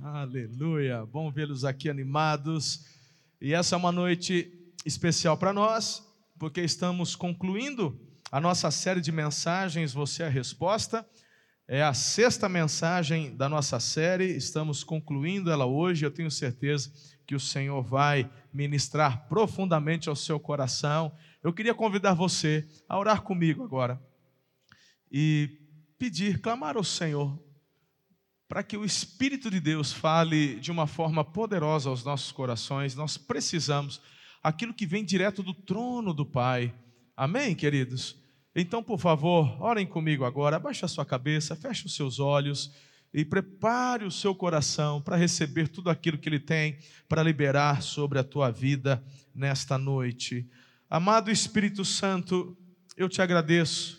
Aleluia! Bom vê-los aqui animados. E essa é uma noite especial para nós, porque estamos concluindo a nossa série de mensagens Você é a Resposta. É a sexta mensagem da nossa série, estamos concluindo ela hoje. Eu tenho certeza que o Senhor vai ministrar profundamente ao seu coração. Eu queria convidar você a orar comigo agora e pedir, clamar ao Senhor para que o Espírito de Deus fale de uma forma poderosa aos nossos corações, nós precisamos aquilo que vem direto do trono do Pai. Amém, queridos? Então, por favor, orem comigo agora, abaixe a sua cabeça, feche os seus olhos e prepare o seu coração para receber tudo aquilo que Ele tem para liberar sobre a tua vida nesta noite. Amado Espírito Santo, eu te agradeço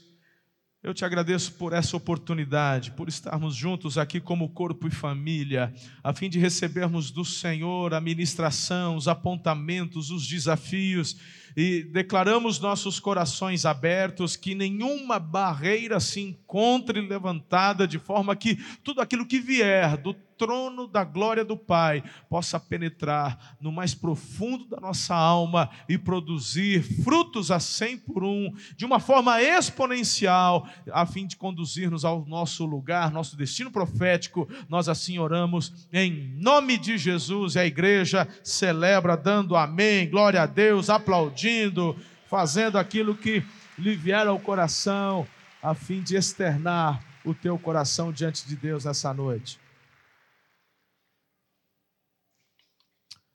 eu te agradeço por essa oportunidade, por estarmos juntos aqui como corpo e família, a fim de recebermos do Senhor a ministração, os apontamentos, os desafios e declaramos nossos corações abertos, que nenhuma barreira se encontre levantada, de forma que tudo aquilo que vier do trono da glória do Pai possa penetrar no mais profundo da nossa alma e produzir frutos a cem por um, de uma forma exponencial, a fim de conduzir-nos ao nosso lugar, nosso destino profético. Nós assim oramos em nome de Jesus. E a igreja celebra dando amém, glória a Deus, aplaudindo, fazendo aquilo que lhe vier ao coração, a fim de externar o teu coração diante de Deus nessa noite.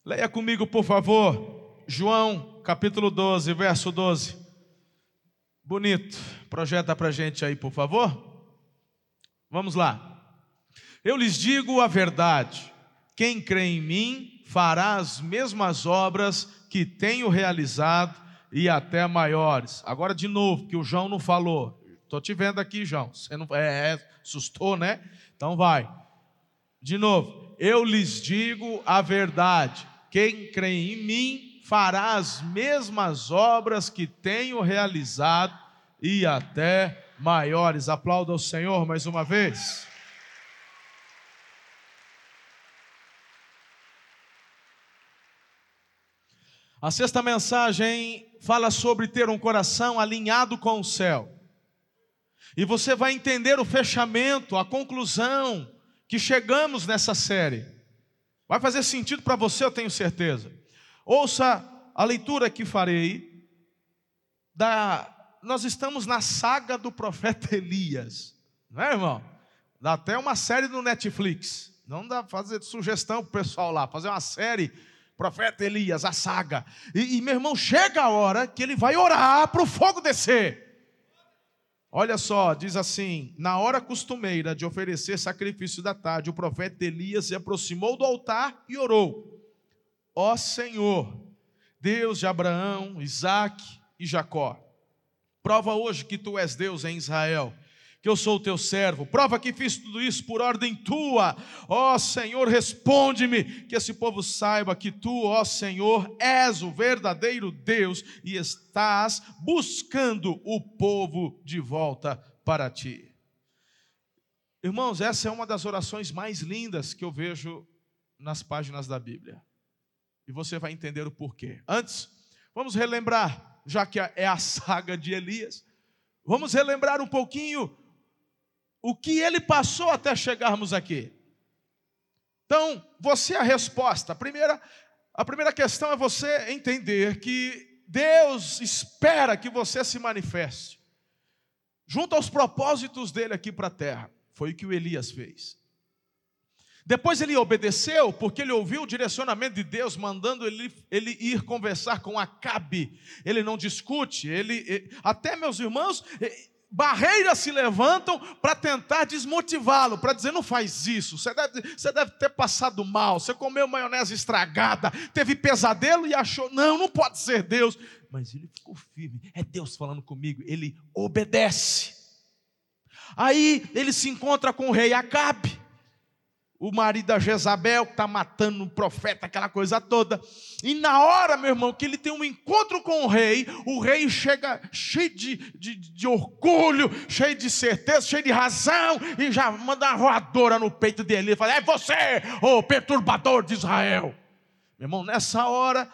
Leia comigo, por favor, João capítulo 12, verso 12. Bonito. Projeta para gente aí, por favor. Vamos lá. Eu lhes digo a verdade: quem crê em mim fará as mesmas obras que tenho realizado e até maiores. Agora, de novo, que o João não falou. Estou te vendo aqui, João. Você não é, é, assustou, né? Então vai. De novo, eu lhes digo a verdade: quem crê em mim fará as mesmas obras que tenho realizado e até maiores. Aplauda ao Senhor mais uma vez. A sexta mensagem fala sobre ter um coração alinhado com o céu. E você vai entender o fechamento, a conclusão que chegamos nessa série. Vai fazer sentido para você, eu tenho certeza. Ouça a leitura que farei. Da, nós estamos na saga do profeta Elias, não é, irmão? Dá até uma série no Netflix. Não dá fazer sugestão para o pessoal lá, fazer uma série, profeta Elias, a saga. E, e meu irmão, chega a hora que ele vai orar para o fogo descer. Olha só, diz assim: na hora costumeira de oferecer sacrifício da tarde, o profeta Elias se aproximou do altar e orou: Ó Senhor, Deus de Abraão, Isaque e Jacó, prova hoje que tu és Deus em Israel que eu sou o teu servo. Prova que fiz tudo isso por ordem tua. Ó Senhor, responde-me, que esse povo saiba que tu, ó Senhor, és o verdadeiro Deus e estás buscando o povo de volta para ti. Irmãos, essa é uma das orações mais lindas que eu vejo nas páginas da Bíblia. E você vai entender o porquê. Antes, vamos relembrar, já que é a saga de Elias, vamos relembrar um pouquinho o que ele passou até chegarmos aqui. Então, você é a resposta. A primeira, a primeira questão é você entender que Deus espera que você se manifeste junto aos propósitos dele aqui para a terra. Foi o que o Elias fez. Depois ele obedeceu, porque ele ouviu o direcionamento de Deus, mandando ele, ele ir conversar com Acabe. Ele não discute, ele, até meus irmãos, barreiras se levantam para tentar desmotivá-lo, para dizer: não faz isso, você deve, você deve ter passado mal, você comeu maionese estragada, teve pesadelo e achou, não, não pode ser Deus. Mas ele ficou firme, é Deus falando comigo, ele obedece. Aí ele se encontra com o rei Acabe o marido da Jezabel, que está matando o profeta, aquela coisa toda. E na hora, meu irmão, que ele tem um encontro com o rei, o rei chega cheio de, de, de orgulho, cheio de certeza, cheio de razão, e já manda uma voadora no peito dele. Ele fala: É você, o perturbador de Israel. Meu irmão, nessa hora,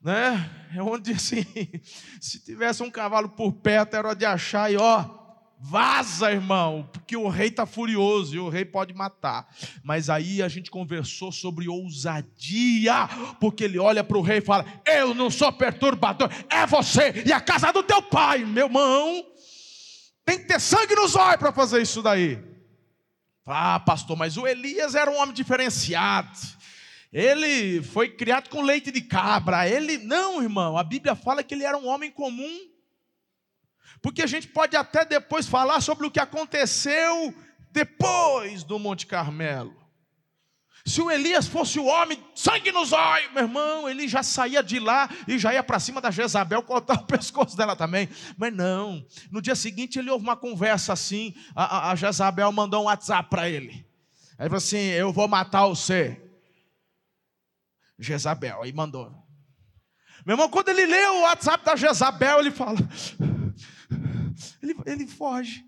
né, é onde assim, se tivesse um cavalo por perto, era de achar e ó Vaza, irmão, porque o rei está furioso e o rei pode matar. Mas aí a gente conversou sobre ousadia, porque ele olha para o rei e fala: Eu não sou perturbador, é você e a casa do teu pai, meu irmão. Tem que ter sangue nos olhos para fazer isso daí. Ah, pastor, mas o Elias era um homem diferenciado. Ele foi criado com leite de cabra. Ele, não, irmão, a Bíblia fala que ele era um homem comum porque a gente pode até depois falar sobre o que aconteceu depois do Monte Carmelo. Se o Elias fosse o homem, sangue nos olhos, meu irmão, ele já saía de lá e já ia para cima da Jezabel cortar o pescoço dela também. Mas não, no dia seguinte ele houve uma conversa assim, a, a Jezabel mandou um WhatsApp para ele. Aí falou assim: Eu vou matar você. Jezabel, aí mandou. Meu irmão, quando ele lê o WhatsApp da Jezabel, ele fala: ele, ele foge.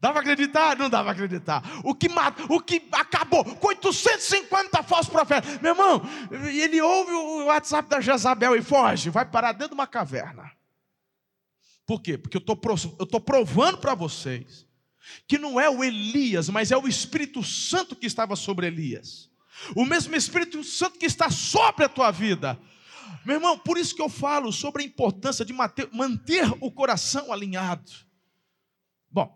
Dava acreditar? Não dava acreditar. O que, mata, o que acabou com 850 falsos profetas. Meu irmão, ele ouve o WhatsApp da Jezabel e foge, vai parar dentro de uma caverna. Por quê? Porque eu estou provando para vocês que não é o Elias, mas é o Espírito Santo que estava sobre Elias. O mesmo Espírito Santo que está sobre a tua vida. Meu irmão, por isso que eu falo sobre a importância de manter, o coração alinhado. Bom,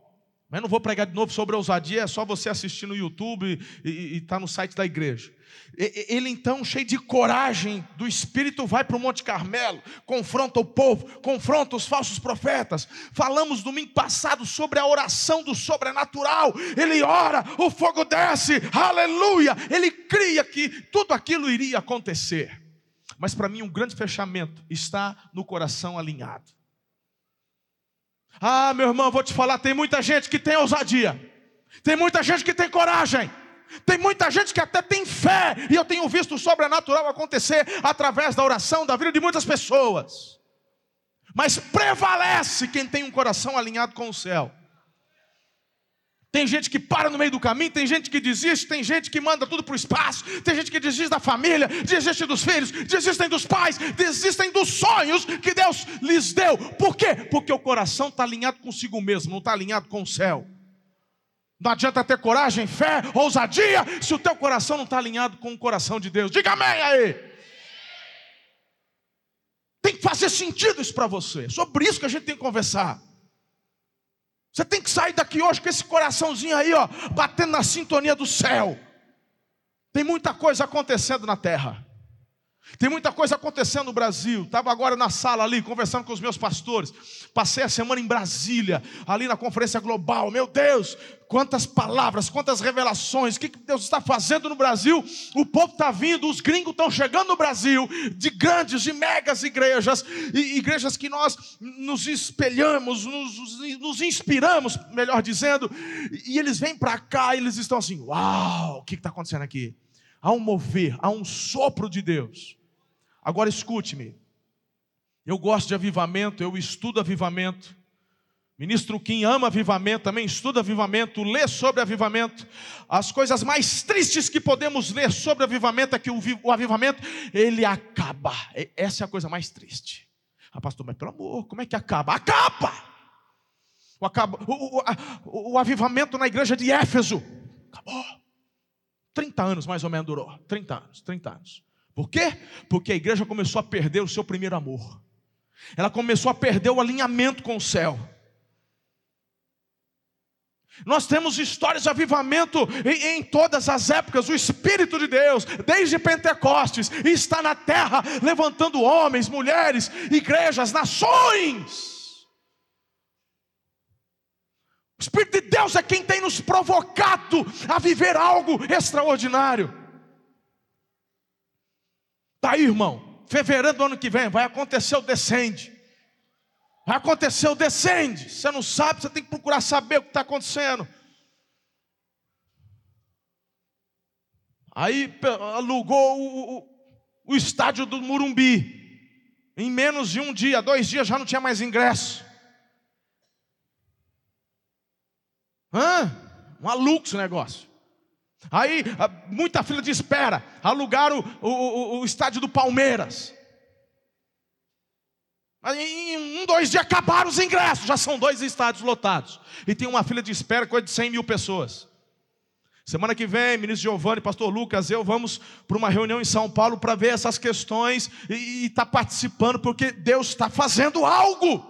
mas não vou pregar de novo sobre a ousadia, é só você assistir no YouTube e estar tá no site da igreja. Ele então, cheio de coragem do Espírito, vai para o Monte Carmelo, confronta o povo, confronta os falsos profetas. Falamos domingo passado sobre a oração do sobrenatural. Ele ora, o fogo desce, aleluia. Ele cria que tudo aquilo iria acontecer. Mas para mim, um grande fechamento está no coração alinhado. Ah, meu irmão, vou te falar: tem muita gente que tem ousadia, tem muita gente que tem coragem, tem muita gente que até tem fé, e eu tenho visto o sobrenatural acontecer através da oração da vida de muitas pessoas. Mas prevalece quem tem um coração alinhado com o céu. Tem gente que para no meio do caminho, tem gente que desiste, tem gente que manda tudo para o espaço, tem gente que desiste da família, desiste dos filhos, desistem dos pais, desistem dos sonhos que Deus lhes deu. Por quê? Porque o coração está alinhado consigo mesmo, não está alinhado com o céu. Não adianta ter coragem, fé, ousadia, se o teu coração não está alinhado com o coração de Deus. Diga amém aí. Tem que fazer sentido isso para você. É sobre isso que a gente tem que conversar. Você tem que sair daqui hoje com esse coraçãozinho aí, ó, batendo na sintonia do céu. Tem muita coisa acontecendo na terra. Tem muita coisa acontecendo no Brasil. Estava agora na sala ali, conversando com os meus pastores. Passei a semana em Brasília, ali na conferência global. Meu Deus, quantas palavras, quantas revelações. O que Deus está fazendo no Brasil? O povo está vindo, os gringos estão chegando no Brasil, de grandes, de megas igrejas, e igrejas que nós nos espelhamos, nos, nos inspiramos, melhor dizendo. E eles vêm para cá e eles estão assim: Uau, o que está acontecendo aqui? Há um mover, há um sopro de Deus. Agora escute-me. Eu gosto de avivamento, eu estudo avivamento. Ministro Kim ama avivamento, também estuda avivamento, lê sobre avivamento. As coisas mais tristes que podemos ler sobre avivamento é que o, o avivamento, ele acaba. Essa é a coisa mais triste. Ah, pastor, mas pelo amor, como é que acaba? Acaba! O, acaba, o, o, o avivamento na igreja de Éfeso, acabou. 30 anos mais ou menos durou. 30 anos, 30 anos. Por quê? Porque a igreja começou a perder o seu primeiro amor. Ela começou a perder o alinhamento com o céu. Nós temos histórias de avivamento em, em, todas as épocas. O Espírito de Deus, desde Pentecostes, está na terra, levantando homens, mulheres, igrejas, nações. O Espírito de Deus é quem tem nos provocado a viver algo extraordinário. Tá aí, irmão. Fevereiro do ano que vem vai acontecer o descende. O descende. Você não sabe, você tem que procurar saber o que está acontecendo. Aí alugou o, o, o estádio do Murumbi. Em menos de um dia, dois dias já não tinha mais ingresso. Hã? Maluco esse negócio. Aí, muita fila de espera. Alugaram o, o, o estádio do Palmeiras. Em um, dois dias acabaram os ingressos. Já são dois estádios lotados. E tem uma fila de espera, coisa de 100 mil pessoas. Semana que vem, ministro Giovanni, pastor Lucas, eu vamos para uma reunião em São Paulo para ver essas questões e estar tá participando, porque Deus está fazendo algo.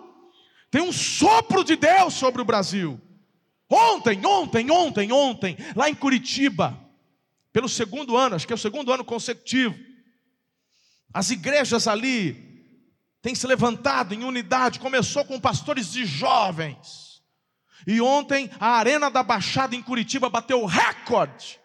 Tem um sopro de Deus sobre o Brasil. Ontem, ontem, ontem, ontem, lá em Curitiba, pelo segundo ano, acho que é o segundo ano consecutivo, as igrejas ali têm se levantado em unidade, começou com pastores de jovens e ontem a Arena da Baixada em Curitiba bateu recorde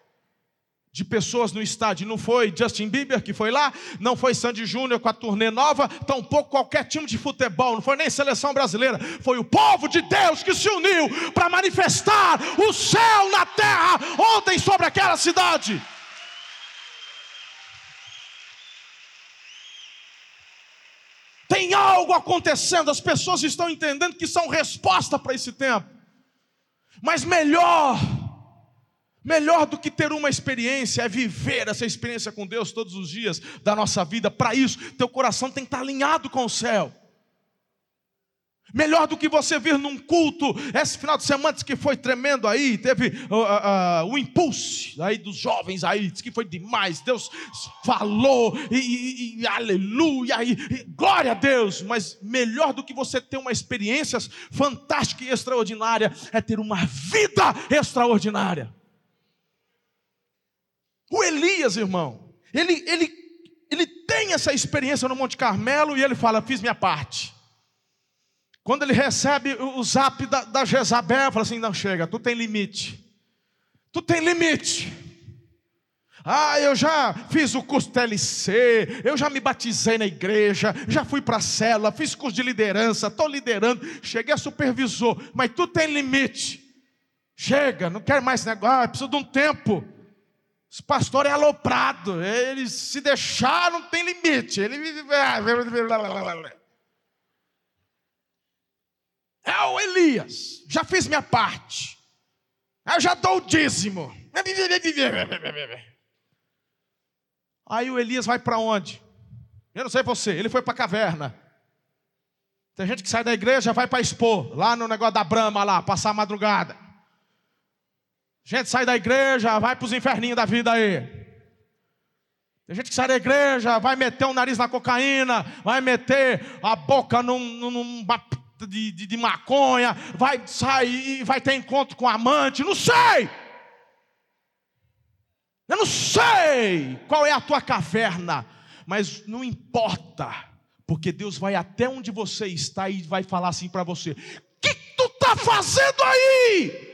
de pessoas no estádio. Não foi Justin Bieber que foi lá, não foi Sandy Júnior com a turnê nova, tampouco qualquer time de futebol, não foi nem seleção brasileira. Foi o povo de Deus que se uniu para manifestar o céu na terra ontem sobre aquela cidade. Tem algo acontecendo, as pessoas estão entendendo que são resposta para esse tempo. Mas melhor, melhor do que ter uma experiência é viver essa experiência com Deus todos os dias da nossa vida. Para isso, teu coração tem que estar alinhado com o céu. Melhor do que você vir num culto, esse final de semana que foi tremendo aí, teve uh, uh, uh, o impulso aí dos jovens aí, que foi demais, Deus falou, e, e, e aleluia, e, e, glória a Deus, mas melhor do que você ter uma experiência fantástica e extraordinária, é ter uma vida extraordinária. O Elias, irmão, ele, ele, ele tem essa experiência no Monte Carmelo e ele fala: Fiz minha parte. Quando ele recebe o zap da, da Jezabel, fala assim: não chega, tu tem limite. Tu tem limite. Ah, eu já fiz o curso TLC, eu já me batizei na igreja, já fui para a célula, fiz curso de liderança, estou liderando, cheguei a supervisor, mas tu tem limite. Chega, não quero mais negócio, ah, preciso de um tempo. Esse pastor é aloprado, eles se deixar, não tem limite. Ele é o Elias, já fiz minha parte. Eu já dou o dízimo. Aí o Elias vai para onde? Eu não sei você, ele foi para a caverna. Tem gente que sai da igreja, vai para expor, lá no negócio da Brama, lá, passar a madrugada. Gente sai da igreja, vai para os inferninhos da vida aí. Tem gente que sai da igreja, vai meter o nariz na cocaína, vai meter a boca num, num, de, de, de maconha, vai sair, vai ter encontro com amante, não sei. Eu não sei qual é a tua caverna, mas não importa, porque Deus vai até onde você está e vai falar assim para você: "O que tu está fazendo aí?"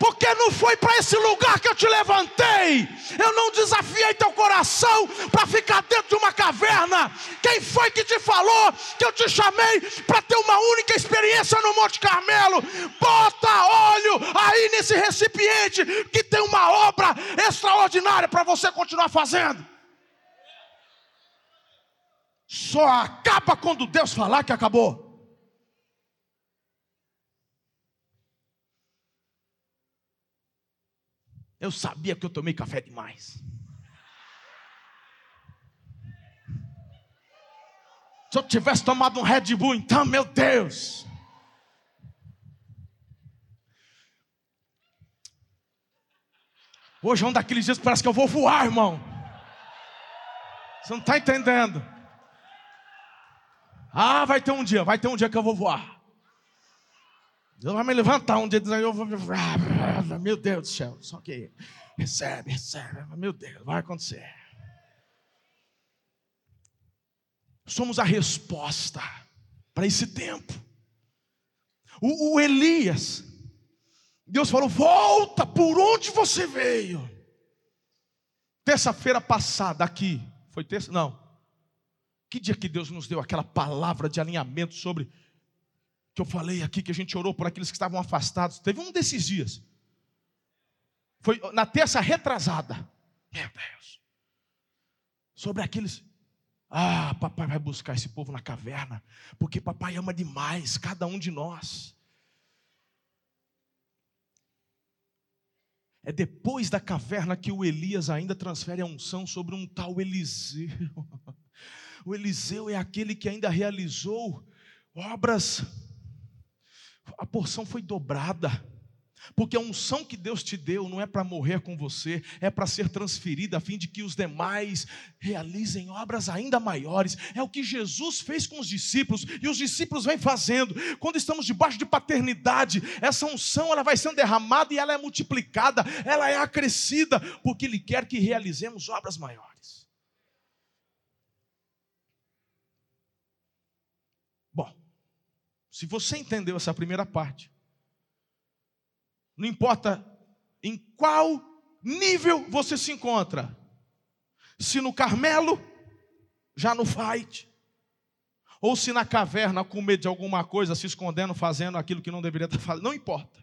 Porque não foi para esse lugar que eu te levantei. Eu não desafiei teu coração para ficar dentro de uma caverna. Quem foi que te falou que eu te chamei para ter uma única experiência no Monte Carmelo? Bota óleo aí nesse recipiente que tem uma obra extraordinária para você continuar fazendo. Só acaba quando Deus falar que acabou. Eu sabia que eu tomei café demais. Se eu tivesse tomado um Red Bull, então, meu Deus. Hoje é um daqueles dias que parece que eu vou voar, irmão. Você não está entendendo. Ah, vai ter um dia, vai ter um dia que eu vou voar. Deus vai me levantar um dia dizendo, eu vou. Meu Deus do céu, só que recebe, recebe, meu Deus, vai acontecer. Somos a resposta para esse tempo. O, o Elias, Deus falou: volta por onde você veio. Terça-feira passada, aqui, foi terça? Não. Que dia que Deus nos deu aquela palavra de alinhamento sobre que eu falei aqui, que a gente orou por aqueles que estavam afastados? Teve um desses dias. Foi na terça retrasada. Meu Deus. Sobre aqueles. Ah, papai vai buscar esse povo na caverna, porque papai ama demais cada um de nós. É depois da caverna que o Elias ainda transfere a unção sobre um tal Eliseu. O Eliseu é aquele que ainda realizou obras, a porção foi dobrada. Porque a unção que Deus te deu não é para morrer com você, é para ser transferida a fim de que os demais realizem obras ainda maiores. É o que Jesus fez com os discípulos e os discípulos vêm fazendo. Quando estamos debaixo de paternidade, essa unção ela vai sendo derramada e ela é multiplicada, ela é acrescida, porque Ele quer que realizemos obras maiores. Bom, se você entendeu essa primeira parte, não importa em qual nível você se encontra. Se no Carmelo, já no fight. Ou se na caverna com medo de alguma coisa, se escondendo, fazendo aquilo que não deveria estar fazendo. Não importa.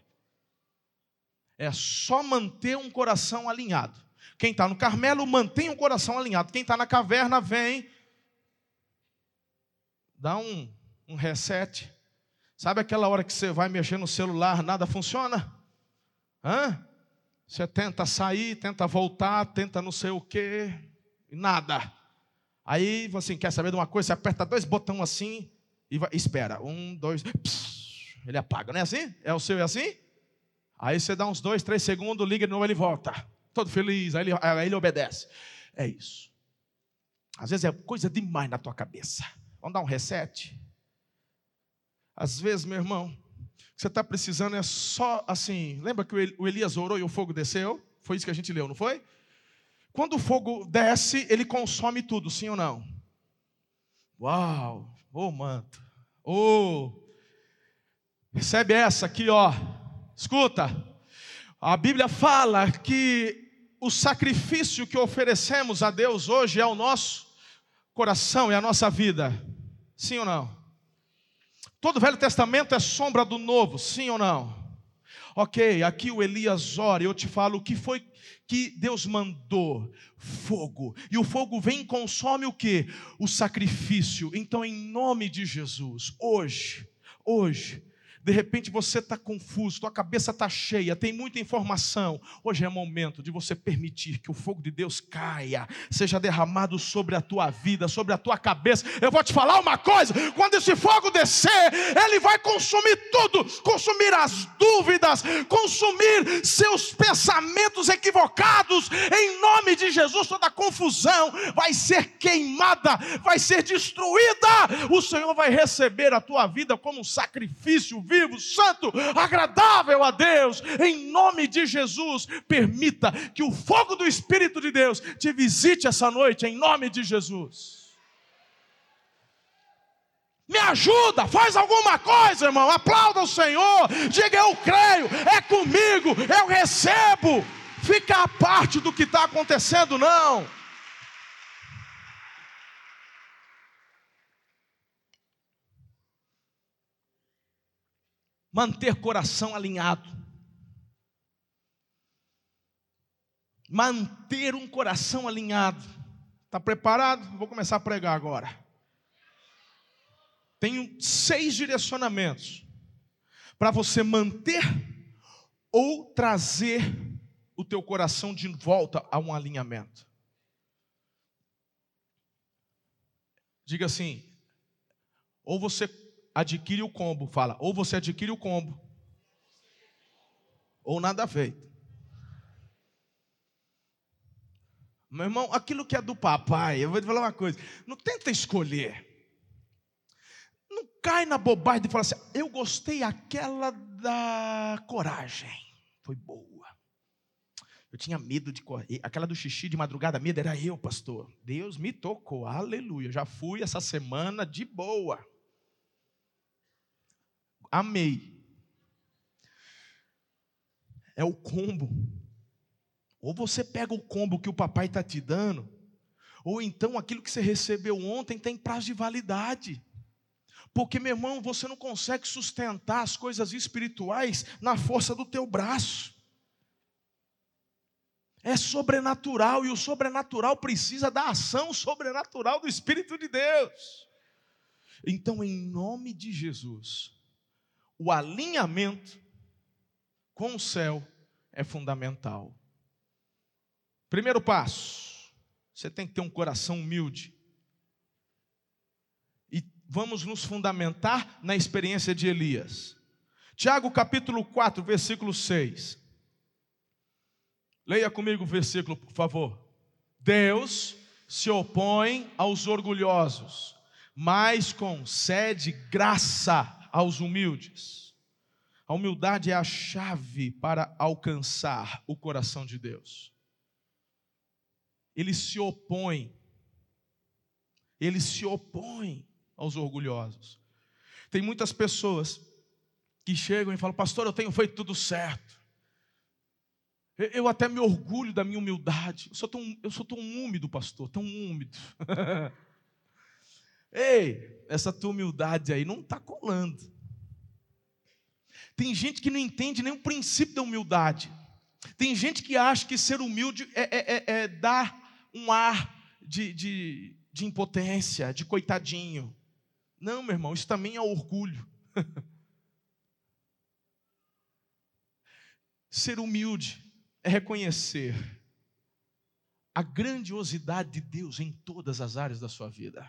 É só manter um coração alinhado. Quem está no Carmelo, mantém um coração alinhado. Quem está na caverna, vem. Dá um, um reset. Sabe aquela hora que você vai mexer no celular, nada funciona? Hã? Você tenta sair, tenta voltar, tenta não sei o quê, nada. Aí você quer saber de uma coisa? Você aperta dois botões assim e vai, espera. Um, dois, pss, ele apaga, não é assim? É o seu, é assim? Aí você dá uns dois, três segundos, liga de novo, ele volta. Todo feliz, aí ele, aí ele obedece. É isso. Às vezes é coisa demais na tua cabeça. Vamos dar um reset? Às vezes, meu irmão, que você está precisando é só assim. Lembra que o Elias orou e o fogo desceu? Foi isso que a gente leu, não foi? Quando o fogo desce, ele consome tudo, sim ou não? Uau! Ô oh, manto! Ô! Oh. Recebe essa aqui, ó. Escuta. A Bíblia fala que o sacrifício que oferecemos a Deus hoje é o nosso coração, é a nossa vida. Sim ou não? Todo o Velho Testamento é sombra do Novo, sim ou não? Ok, aqui o Elias ora, eu te falo o que foi que Deus mandou: fogo. E o fogo vem e consome o que? O sacrifício. Então, em nome de Jesus, hoje, hoje, de repente você está confuso, tua cabeça está cheia, tem muita informação. Hoje é momento de você permitir que o fogo de Deus caia, seja derramado sobre a tua vida, sobre a tua cabeça. Eu vou te falar uma coisa: quando esse fogo descer, ele vai consumir tudo, consumir as dúvidas, consumir seus pensamentos equivocados. Em nome de Jesus, toda confusão vai ser queimada, vai ser destruída. O Senhor vai receber a tua vida como um sacrifício vivo vivo, santo, agradável a Deus. Em nome de Jesus, permita que o fogo do Espírito de Deus te visite essa noite, em nome de Jesus. Me ajuda, faz alguma coisa, irmão. Aplauda o Senhor. Diga eu creio, é comigo, eu recebo. Fica a parte do que está acontecendo, não. Manter coração alinhado. Manter um coração alinhado. Está preparado? Vou começar a pregar agora. Tenho seis direcionamentos para você manter ou trazer o teu coração de volta a um alinhamento. Diga assim: ou você adquire o combo. Fala, ou você adquire o combo, ou nada feito. Meu irmão, aquilo que é do papai, eu vou te falar uma coisa: não tenta escolher. Não cai na bobagem de falar assim, eu gostei aquela da coragem, foi boa. Eu tinha medo de correr. Aquela do xixi de madrugada, medo era eu, pastor. Deus me tocou, aleluia. Já fui essa semana de boa. Amei. é o combo. Ou você pega o combo que o papai está te dando, ou então aquilo que você recebeu ontem tem prazo de validade. Porque, meu irmão, você não consegue sustentar as coisas espirituais na força do teu braço. É sobrenatural e o sobrenatural precisa da ação sobrenatural do Espírito de Deus. Então, em nome de Jesus, o alinhamento com o céu é fundamental. Primeiro passo, você tem que ter um coração humilde. E vamos nos fundamentar na experiência de Elias. Tiago capítulo 4, versículo 6. Leia comigo o versículo, por favor. Deus se opõe aos orgulhosos, mas concede graça aos humildes. A humildade é a chave para alcançar o coração de Deus. Ele se opõe, ele se opõe aos orgulhosos. Tem muitas pessoas que chegam e falam, pastor, eu tenho feito tudo certo. Eu até me orgulho da minha humildade. Eu sou tão, eu sou tão úmido, pastor, tão úmido. Ei, essa tua humildade aí não está colando. Tem gente que não entende nem o princípio da humildade. Tem gente que acha que ser humilde é, é, é, é dar um ar de, de, de impotência, de coitadinho. Não, meu irmão, isso também é orgulho. ser humilde é reconhecer a grandiosidade de Deus em todas as áreas da sua vida.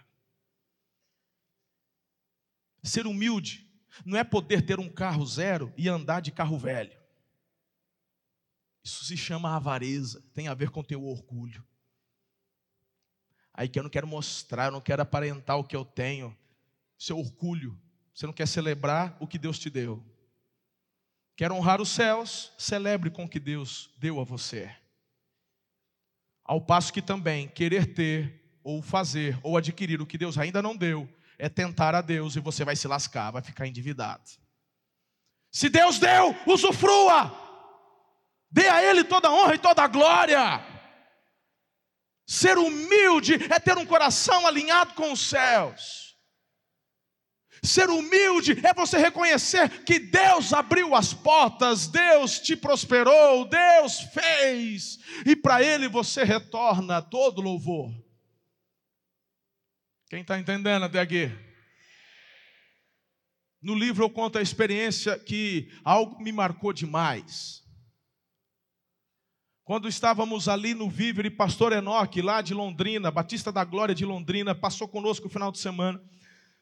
Ser humilde não é poder ter um carro zero e andar de carro velho. Isso se chama avareza, tem a ver com teu orgulho. Aí que eu não quero mostrar, eu não quero aparentar o que eu tenho. Seu orgulho, você não quer celebrar o que Deus te deu. Quer honrar os céus? Celebre com o que Deus deu a você. Ao passo que também querer ter, ou fazer, ou adquirir o que Deus ainda não deu, é tentar a Deus e você vai se lascar, vai ficar endividado. Se Deus deu, usufrua. Dê a Ele toda a honra e toda a glória. Ser humilde é ter um coração alinhado com os céus. Ser humilde é você reconhecer que Deus abriu as portas, Deus te prosperou, Deus fez, e para Ele você retorna todo louvor. Quem está entendendo até aqui? No livro eu conto a experiência que algo me marcou demais. Quando estávamos ali no Viver e Pastor Enoque, lá de Londrina, Batista da Glória de Londrina, passou conosco o final de semana.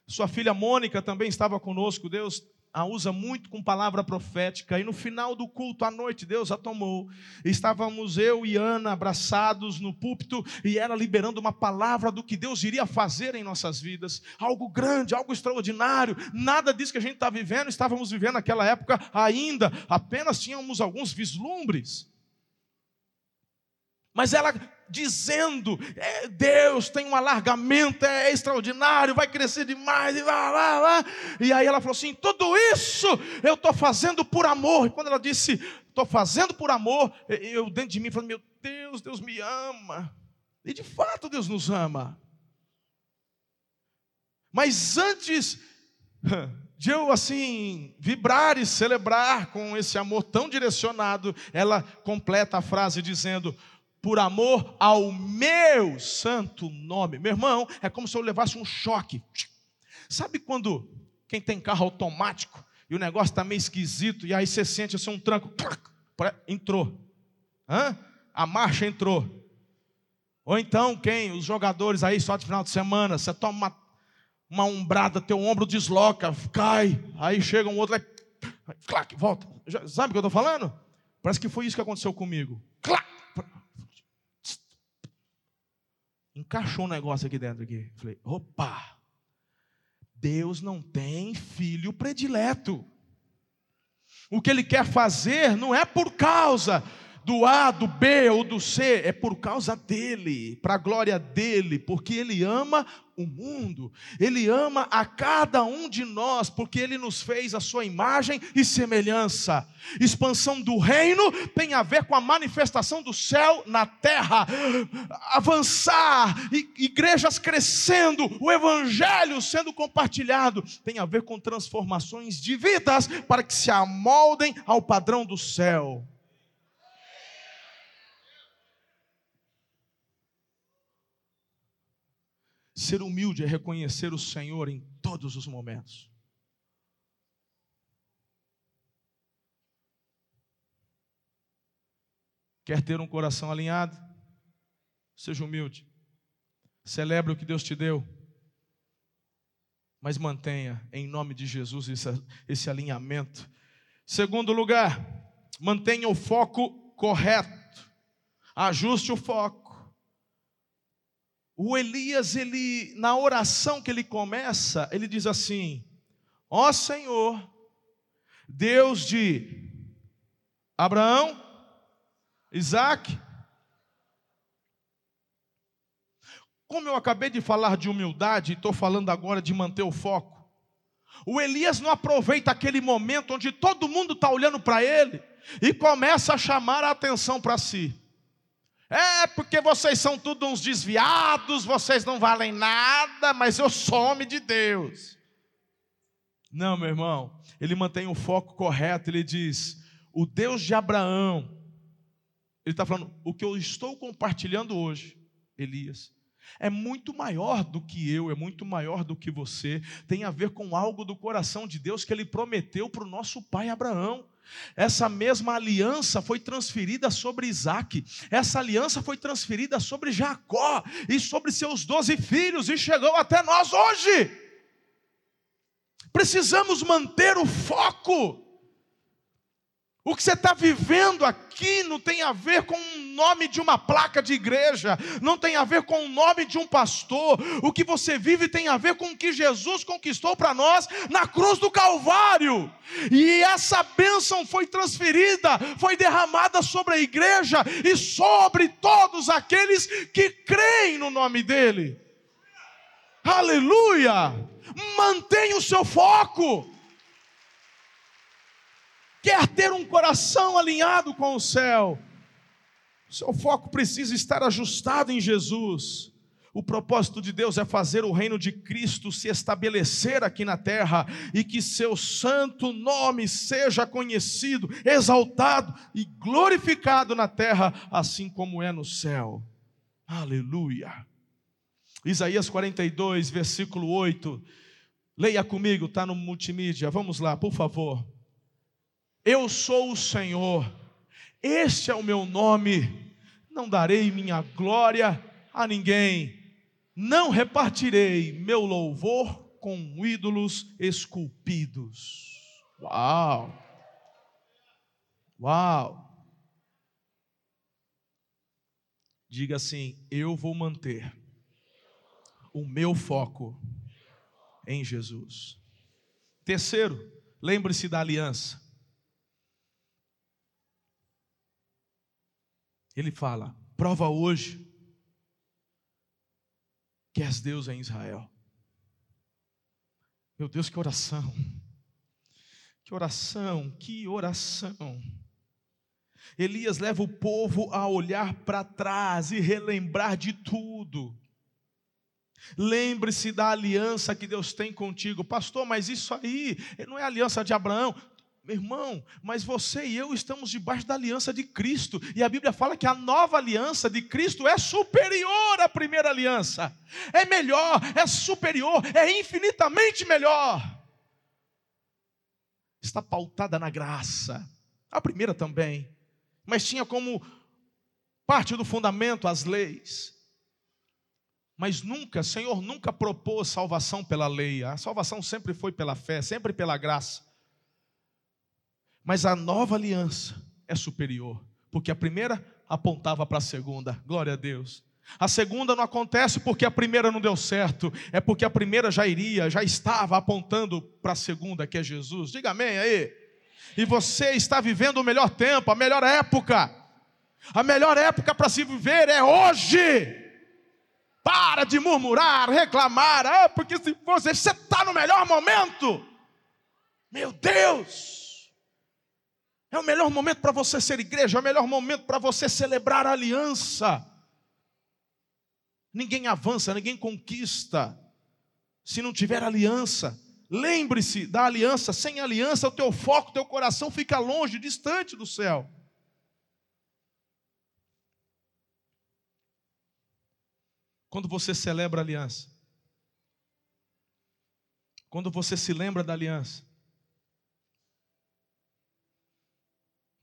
Sua filha Mônica também estava conosco. Deus a usa muito com palavra profética. E no final do culto à noite, Deus a tomou. Estávamos eu e Ana abraçados no púlpito e ela liberando uma palavra do que Deus iria fazer em nossas vidas. Algo grande, algo extraordinário. Nada disso que a gente está vivendo, estávamos vivendo naquela época ainda. Apenas tínhamos alguns vislumbres. Mas ela dizendo: é, Deus tem um alargamento, é, é extraordinário, vai crescer demais, e vai lá, lá. E aí ela falou assim: tudo isso eu estou fazendo por amor. E quando ela disse, estou fazendo por amor, eu dentro de mim falei: meu Deus, Deus me ama. E de fato Deus nos ama. Mas antes de eu assim vibrar e celebrar com esse amor tão direcionado, ela completa a frase dizendo: por amor ao meu santo nome. Meu irmão, é como se eu levasse um choque. Sabe quando quem tem carro automático e o negócio está meio esquisito e aí você sente assim um tranco, entrou. Hã? A marcha entrou. Ou então, quem? Os jogadores aí só de final de semana, você toma uma, uma umbrada, teu ombro desloca, cai, aí chega um outro, aí, clac, volta. Sabe o que eu estou falando? Parece que foi isso que aconteceu comigo. Clac! Encaixou um negócio aqui dentro aqui. Falei, opa, Deus não tem filho predileto. O que ele quer fazer não é por causa do A, do B ou do C, é por causa dele, para a glória dele, porque ele ama o mundo, ele ama a cada um de nós, porque ele nos fez a sua imagem e semelhança. Expansão do reino tem a ver com a manifestação do céu na terra, avançar, igrejas crescendo, o evangelho sendo compartilhado, tem a ver com transformações de vidas para que se amoldem ao padrão do céu. Ser humilde é reconhecer o Senhor em todos os momentos. Quer ter um coração alinhado? Seja humilde. Celebre o que Deus te deu. Mas mantenha, em nome de Jesus, esse, esse alinhamento. Segundo lugar, mantenha o foco correto. Ajuste o foco o Elias, ele na oração que ele começa, ele diz assim: Ó Senhor, Deus de Abraão, Isaac. Como eu acabei de falar de humildade, estou falando agora de manter o foco. O Elias não aproveita aquele momento onde todo mundo está olhando para ele e começa a chamar a atenção para si. É porque vocês são todos uns desviados, vocês não valem nada, mas eu sou homem de Deus. Não, meu irmão, ele mantém o foco correto, ele diz: o Deus de Abraão, ele está falando, o que eu estou compartilhando hoje, Elias, é muito maior do que eu, é muito maior do que você, tem a ver com algo do coração de Deus que ele prometeu para o nosso pai Abraão. Essa mesma aliança foi transferida sobre Isaac, essa aliança foi transferida sobre Jacó e sobre seus doze filhos, e chegou até nós hoje. Precisamos manter o foco. O que você está vivendo aqui não tem a ver com nome de uma placa de igreja, não tem a ver com o nome de um pastor. O que você vive tem a ver com o que Jesus conquistou para nós na cruz do Calvário. E essa bênção foi transferida, foi derramada sobre a igreja e sobre todos aqueles que creem no nome dEle. Aleluia! Mantenha o seu foco quer ter um coração alinhado com o céu, seu foco precisa estar ajustado em Jesus. O propósito de Deus é fazer o reino de Cristo se estabelecer aqui na terra e que seu santo nome seja conhecido, exaltado e glorificado na terra, assim como é no céu. Aleluia. Isaías 42, versículo 8. Leia comigo, está no multimídia. Vamos lá, por favor. Eu sou o Senhor, este é o meu nome, não darei minha glória a ninguém, não repartirei meu louvor com ídolos esculpidos. Uau! Uau! Diga assim: eu vou manter o meu foco em Jesus. Terceiro, lembre-se da aliança. Ele fala: prova hoje que és Deus em Israel. Meu Deus, que oração! Que oração, que oração! Elias leva o povo a olhar para trás e relembrar de tudo. Lembre-se da aliança que Deus tem contigo, pastor. Mas isso aí não é aliança de Abraão. Meu irmão, mas você e eu estamos debaixo da aliança de Cristo, e a Bíblia fala que a nova aliança de Cristo é superior à primeira aliança, é melhor, é superior, é infinitamente melhor. Está pautada na graça, a primeira também, mas tinha como parte do fundamento as leis. Mas nunca, Senhor nunca propôs salvação pela lei, a salvação sempre foi pela fé, sempre pela graça. Mas a nova aliança é superior, porque a primeira apontava para a segunda. Glória a Deus. A segunda não acontece porque a primeira não deu certo, é porque a primeira já iria, já estava apontando para a segunda, que é Jesus. Diga amém aí. E você está vivendo o melhor tempo, a melhor época. A melhor época para se viver é hoje. Para de murmurar, reclamar, ah, porque se fosse, você está no melhor momento. Meu Deus! É o melhor momento para você ser igreja, é o melhor momento para você celebrar a aliança. Ninguém avança, ninguém conquista se não tiver aliança. Lembre-se da aliança. Sem aliança, o teu foco, o teu coração fica longe, distante do céu. Quando você celebra a aliança, quando você se lembra da aliança,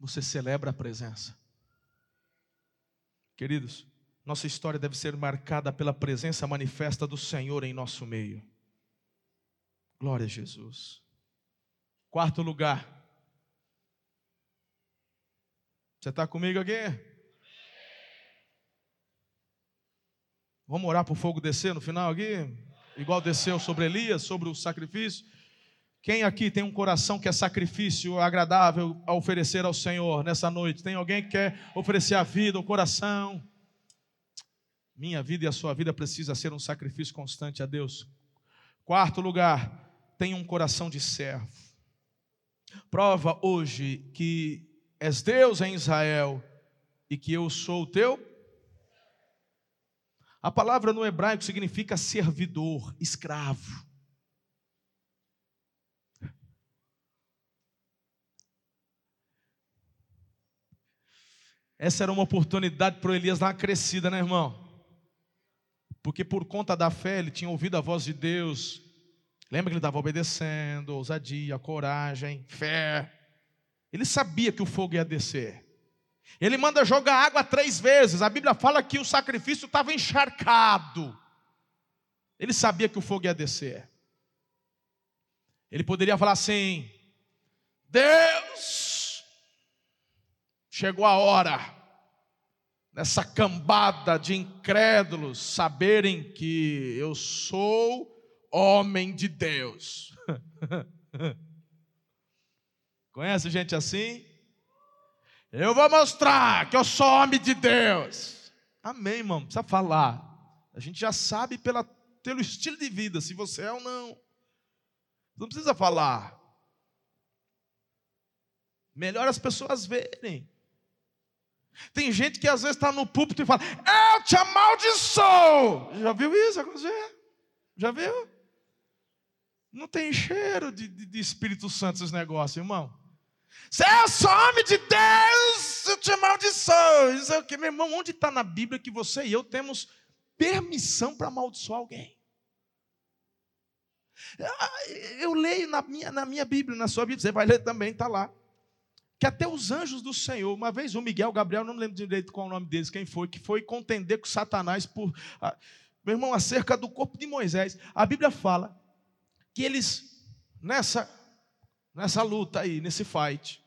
você celebra a presença. Queridos, nossa história deve ser marcada pela presença manifesta do Senhor em nosso meio. Glória a Jesus. Quarto lugar. Você está comigo aqui? Vamos orar para o fogo descer no final aqui? Igual desceu sobre Elias, sobre o sacrifício. Quem aqui tem um coração que é sacrifício agradável a oferecer ao Senhor nessa noite? Tem alguém que quer oferecer a vida, o coração? Minha vida e a sua vida precisa ser um sacrifício constante a Deus. Quarto lugar, tenha um coração de servo. Prova hoje que és Deus em Israel e que eu sou o teu a palavra no hebraico significa servidor, escravo. Essa era uma oportunidade para Elias dar uma crescida, né, irmão? Porque por conta da fé ele tinha ouvido a voz de Deus. Lembra que ele estava obedecendo, ousadia, coragem, fé. Ele sabia que o fogo ia descer. Ele manda jogar água três vezes. A Bíblia fala que o sacrifício estava encharcado. Ele sabia que o fogo ia descer. Ele poderia falar assim: Deus, chegou a hora, nessa cambada de incrédulos, saberem que eu sou homem de Deus. Conhece gente assim? Eu vou mostrar que eu sou homem de Deus. Amém, irmão. Não precisa falar. A gente já sabe pela, pelo estilo de vida se você é ou não. Não precisa falar. Melhor as pessoas verem. Tem gente que às vezes está no púlpito e fala: Eu te amaldiçoo. Já viu isso acontecer? Já viu? Não tem cheiro de, de, de Espírito Santo esses negócios, irmão. Você é só homem de Deus, eu te amaldiçoo. Isso é o que, meu irmão, onde está na Bíblia que você e eu temos permissão para amaldiçoar alguém? Eu leio na minha, na minha Bíblia, na sua Bíblia, você vai ler também, está lá. Que até os anjos do Senhor, uma vez o Miguel, o Gabriel, não me lembro direito qual o nome deles, quem foi, que foi contender com Satanás por, ah, meu irmão, acerca do corpo de Moisés. A Bíblia fala que eles, nessa nessa luta aí, nesse fight.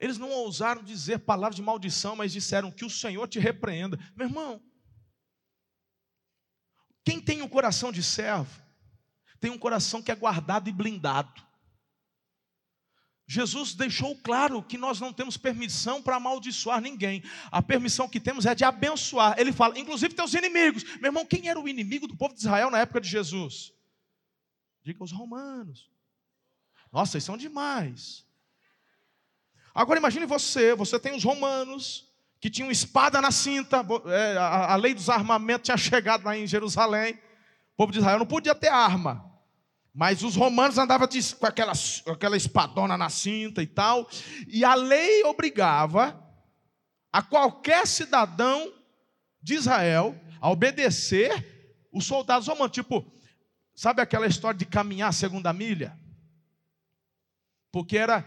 Eles não ousaram dizer palavras de maldição, mas disseram que o Senhor te repreenda. Meu irmão, quem tem um coração de servo, tem um coração que é guardado e blindado. Jesus deixou claro que nós não temos permissão para amaldiçoar ninguém. A permissão que temos é de abençoar. Ele fala, inclusive teus inimigos. Meu irmão, quem era o inimigo do povo de Israel na época de Jesus? Diga os romanos. Nossa, eles são demais. Agora imagine você, você tem os romanos que tinham espada na cinta, é, a, lei dos armamentos tinha chegado lá em Jerusalém. O povo de Israel não podia ter arma. Mas os romanos andavam de, com aquela, aquela espadona na cinta e tal. E a lei obrigava a qualquer cidadão de Israel a obedecer os soldados romanos. Tipo, sabe aquela história de caminhar a segunda milha? Porque era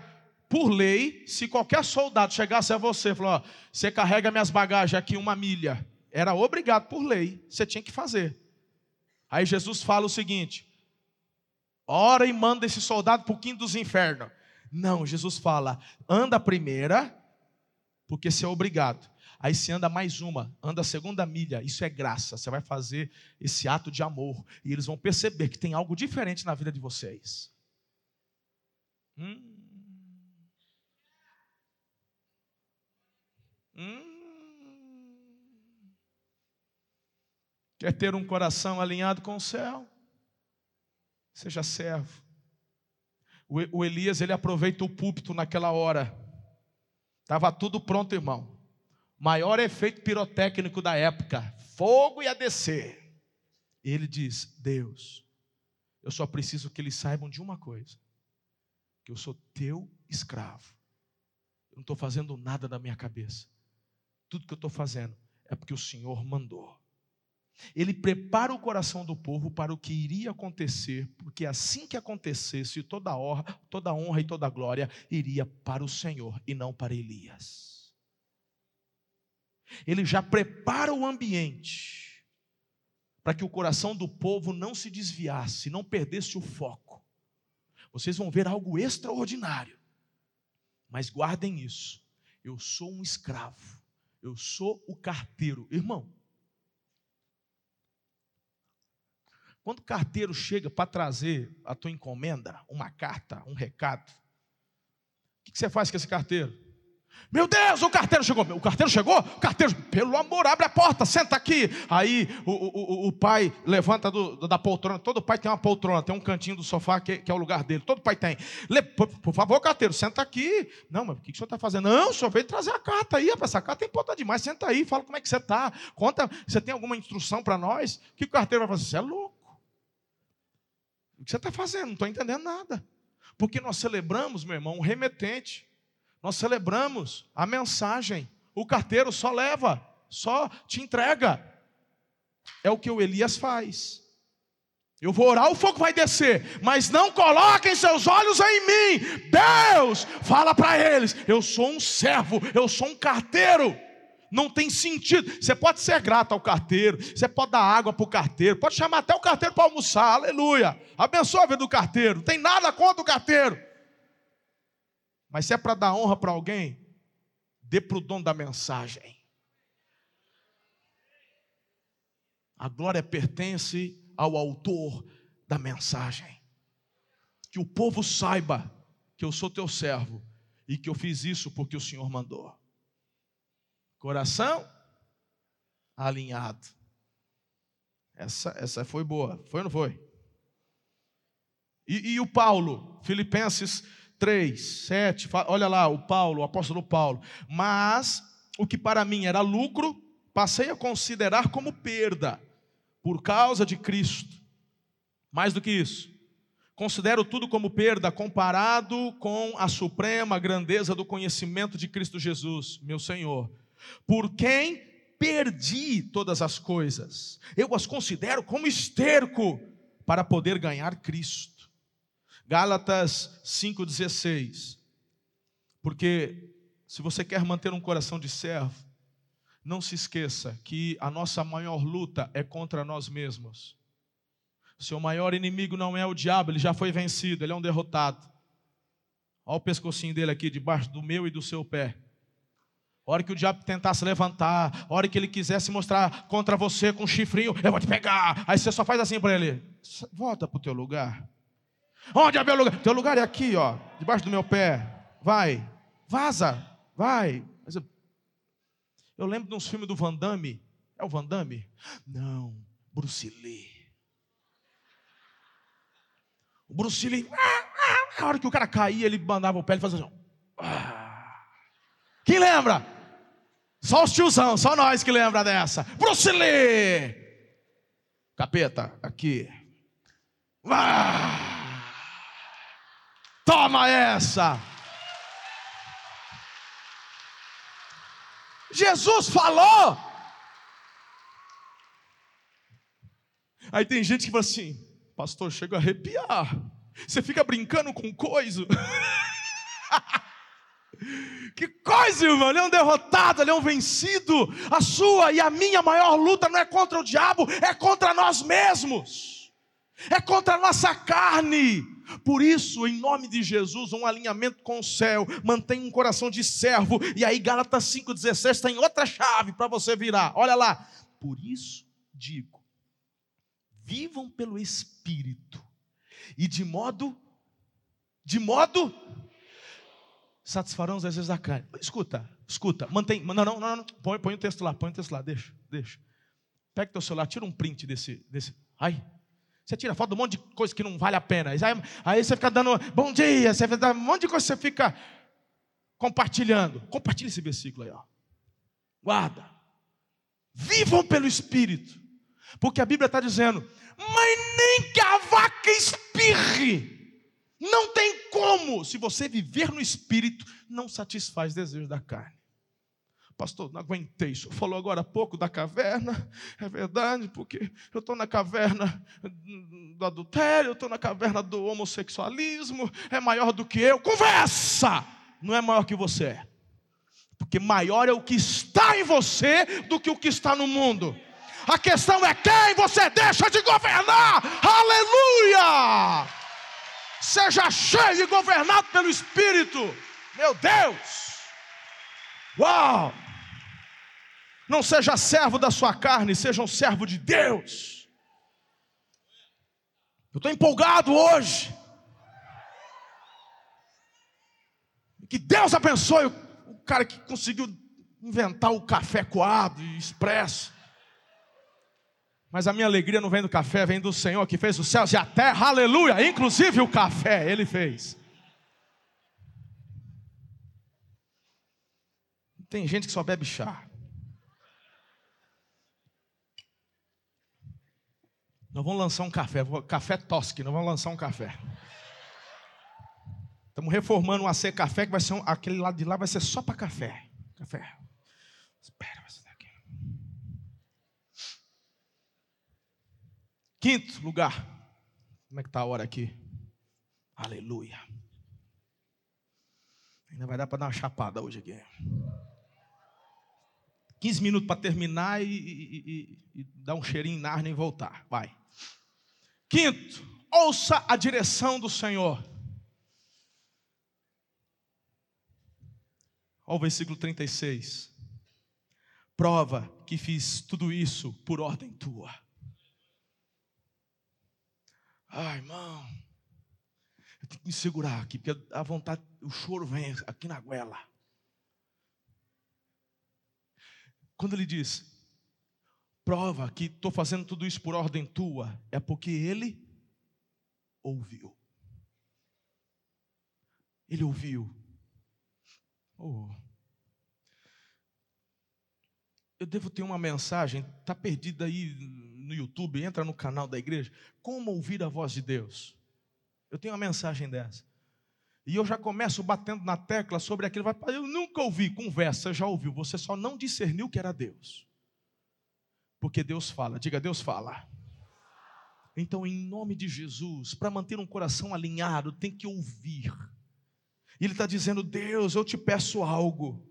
por lei, se qualquer soldado chegasse a você e falou: você carrega minhas bagagens aqui uma milha, era obrigado por lei, você tinha que fazer. Aí Jesus fala o seguinte: ora e manda esse soldado para o quinto dos infernos. Não, Jesus fala: anda a primeira, porque você é obrigado. Aí você anda mais uma, anda a segunda milha, isso é graça. Você vai fazer esse ato de amor. E eles vão perceber que tem algo diferente na vida de vocês. Hum. Hum. Quer ter um coração alinhado com o céu? Seja servo. O Elias, ele aproveita o púlpito naquela hora. Estava tudo pronto, irmão. Maior efeito pirotécnico da época. Fogo ia descer. Ele diz: Deus, eu só preciso que eles saibam de uma coisa: que eu sou teu escravo. Eu não estou fazendo nada da minha cabeça. Tudo que eu estou fazendo é porque o Senhor mandou. Ele prepara o coração do povo para o que iria acontecer, porque assim que acontecesse, toda honra, toda honra e toda glória iria para o Senhor e não para Elias. Ele já prepara o ambiente para que o coração do povo não se desviasse, não perdesse o foco. Vocês vão ver algo extraordinário. Mas guardem isso. Eu sou um escravo. Eu sou o carteiro. Irmão, Quando o carteiro chega para trazer a tua encomenda, uma carta, um recado, o que você faz com esse carteiro? Meu Deus, o carteiro chegou. O carteiro chegou? O carteiro, pelo amor, abre a porta, senta aqui. Aí o, o, o pai levanta do, da poltrona. Todo pai tem uma poltrona, tem um cantinho do sofá que, que é o lugar dele. Todo pai tem. Le, por, por, favor, carteiro, senta aqui. Não, mas o que, que o senhor está fazendo? Não, o senhor veio trazer a carta aí. Essa carta é importante demais. Senta aí, fala como é que você está. Conta, você tem alguma instrução para nós? O que o carteiro vai fazer? Você é louco. Que você está fazendo? Não estou entendendo nada. Porque nós celebramos, meu irmão, o remetente. Nós celebramos a mensagem. O carteiro só leva, só te entrega. É o que o Elias faz. Eu vou orar, o fogo vai descer, mas não coloquem seus olhos em mim. Deus, fala para eles: eu sou um servo, eu sou um carteiro. Não tem sentido. Você pode ser grato ao carteiro, você pode dar água para o carteiro, pode chamar até o carteiro para almoçar, aleluia. Abençoa a vida do carteiro, não tem nada contra o carteiro. Mas se é para dar honra para alguém, dê para o dono da mensagem. A glória pertence ao autor da mensagem. Que o povo saiba que eu sou teu servo e que eu fiz isso porque o Senhor mandou. Coração alinhado. Essa, essa foi boa. Foi ou não foi? E, e o Paulo, Filipenses 3, 7, olha lá, o Paulo, o apóstolo Paulo. Mas o que para mim era lucro, passei a considerar como perda, por causa de Cristo. Mais do que isso, considero tudo como perda comparado com a suprema grandeza do conhecimento de Cristo Jesus, meu Senhor por quem perdi todas as coisas. Eu as considero como esterco para poder ganhar Cristo. Gálatas 5,16. Porque se você quer manter um coração de servo, não se esqueça que a nossa maior luta é contra nós mesmos. Seu maior inimigo não é o diabo, ele já foi vencido, ele é um derrotado. Olha o pescocinho dele aqui, debaixo do meu e do seu pé. Hora que o diabo tentasse levantar, hora que ele quisesse mostrar contra você com um chifrinho, eu vou te pegar. Aí você só faz assim para ele: volta para o teu lugar. Onde é meu lugar? Teu lugar é aqui, ó, debaixo do meu pé. Vai, vaza, vai. Eu, lembro de uns filmes do Van Damme. É o Van Damme? Não, Bruce Lee. O Bruce Lee, a hora que o cara caía, ele mandava o pé e fazia assim. Quem lembra? Só os tiozão, só nós que lembra dessa. Bruce Lee! Capeta, aqui. Ah! Toma essa! Jesus falou! Aí tem gente que fala assim, pastor, chega a arrepiar. Você fica brincando com coisa. Que coisa, irmão, ele é um derrotado, ele é um vencido. A sua e a minha maior luta não é contra o diabo, é contra nós mesmos, é contra a nossa carne. Por isso, em nome de Jesus, um alinhamento com o céu, mantenha um coração de servo. E aí, Gálatas 5,16 tem outra chave para você virar. Olha lá. Por isso digo: vivam pelo Espírito, e de modo, de modo satisfarão os desejos da carne. Escuta, Escuta, mantém. Não, não, não, não. Põe, põe o texto lá, põe o texto lá, deixa, deixa. Pega teu celular, tira um print desse. desse. Ai. Você tira foto de um monte de coisa que não vale a pena. Aí, aí você fica dando bom dia, você dá um monte de coisa você fica compartilhando. Compartilha esse versículo aí, ó. Guarda. Vivam pelo Espírito. Porque a Bíblia está dizendo, mas nem que a vaca espirre. Não tem como. Se você viver no Espírito, não satisfaz desejo da carne. Pastor, não aguentei. O senhor falou agora há pouco da caverna. É verdade, porque eu estou na caverna do adultério, eu estou na caverna do homossexualismo. É maior do que eu. Conversa! Não é maior que você é. Porque maior é o que está em você do que o que está no mundo. A questão é quem você deixa de governar. Aleluia! Seja cheio e governado pelo Espírito. Meu Deus! Uau! Não seja servo da sua carne, seja um servo de Deus. Eu estou empolgado hoje. Que Deus abençoe o cara que conseguiu inventar o café coado e expresso. Mas a minha alegria não vem do café, vem do Senhor que fez os céus e a terra, aleluia, inclusive o café, Ele fez. Tem gente que só bebe chá. Nós vamos lançar um café, café Tosque, nós vamos lançar um café. Estamos reformando um AC Café, que vai ser um, aquele lado de lá vai ser só para café. Café. Espera, vai ser daqui. Quinto lugar. Como é que está a hora aqui? Aleluia. Ainda vai dar para dar uma chapada hoje aqui. 15 minutos para terminar e, e, e, e, dar um cheirinho em Narnia e voltar. Vai. Quinto, ouça a direção do Senhor. Olha o versículo 36. Prova que fiz tudo isso por ordem tua. Ai, irmão. Eu tenho que me segurar aqui, porque a vontade, o choro vem aqui na goela. Quando ele diz, prova que estou fazendo tudo isso por ordem tua, é porque ele ouviu. Ele ouviu. Oh. Eu devo ter uma mensagem, está perdida aí no YouTube, entra no canal da igreja. Como ouvir a voz de Deus? Eu tenho uma mensagem dessa. E eu já começo batendo na tecla sobre aquilo. Eu nunca ouvi, conversa, já ouviu. Você só não discerniu que era Deus. Porque Deus fala, diga, Deus fala. Então, em nome de Jesus, para manter um coração alinhado, tem que ouvir. E Ele está dizendo: Deus, eu te peço algo.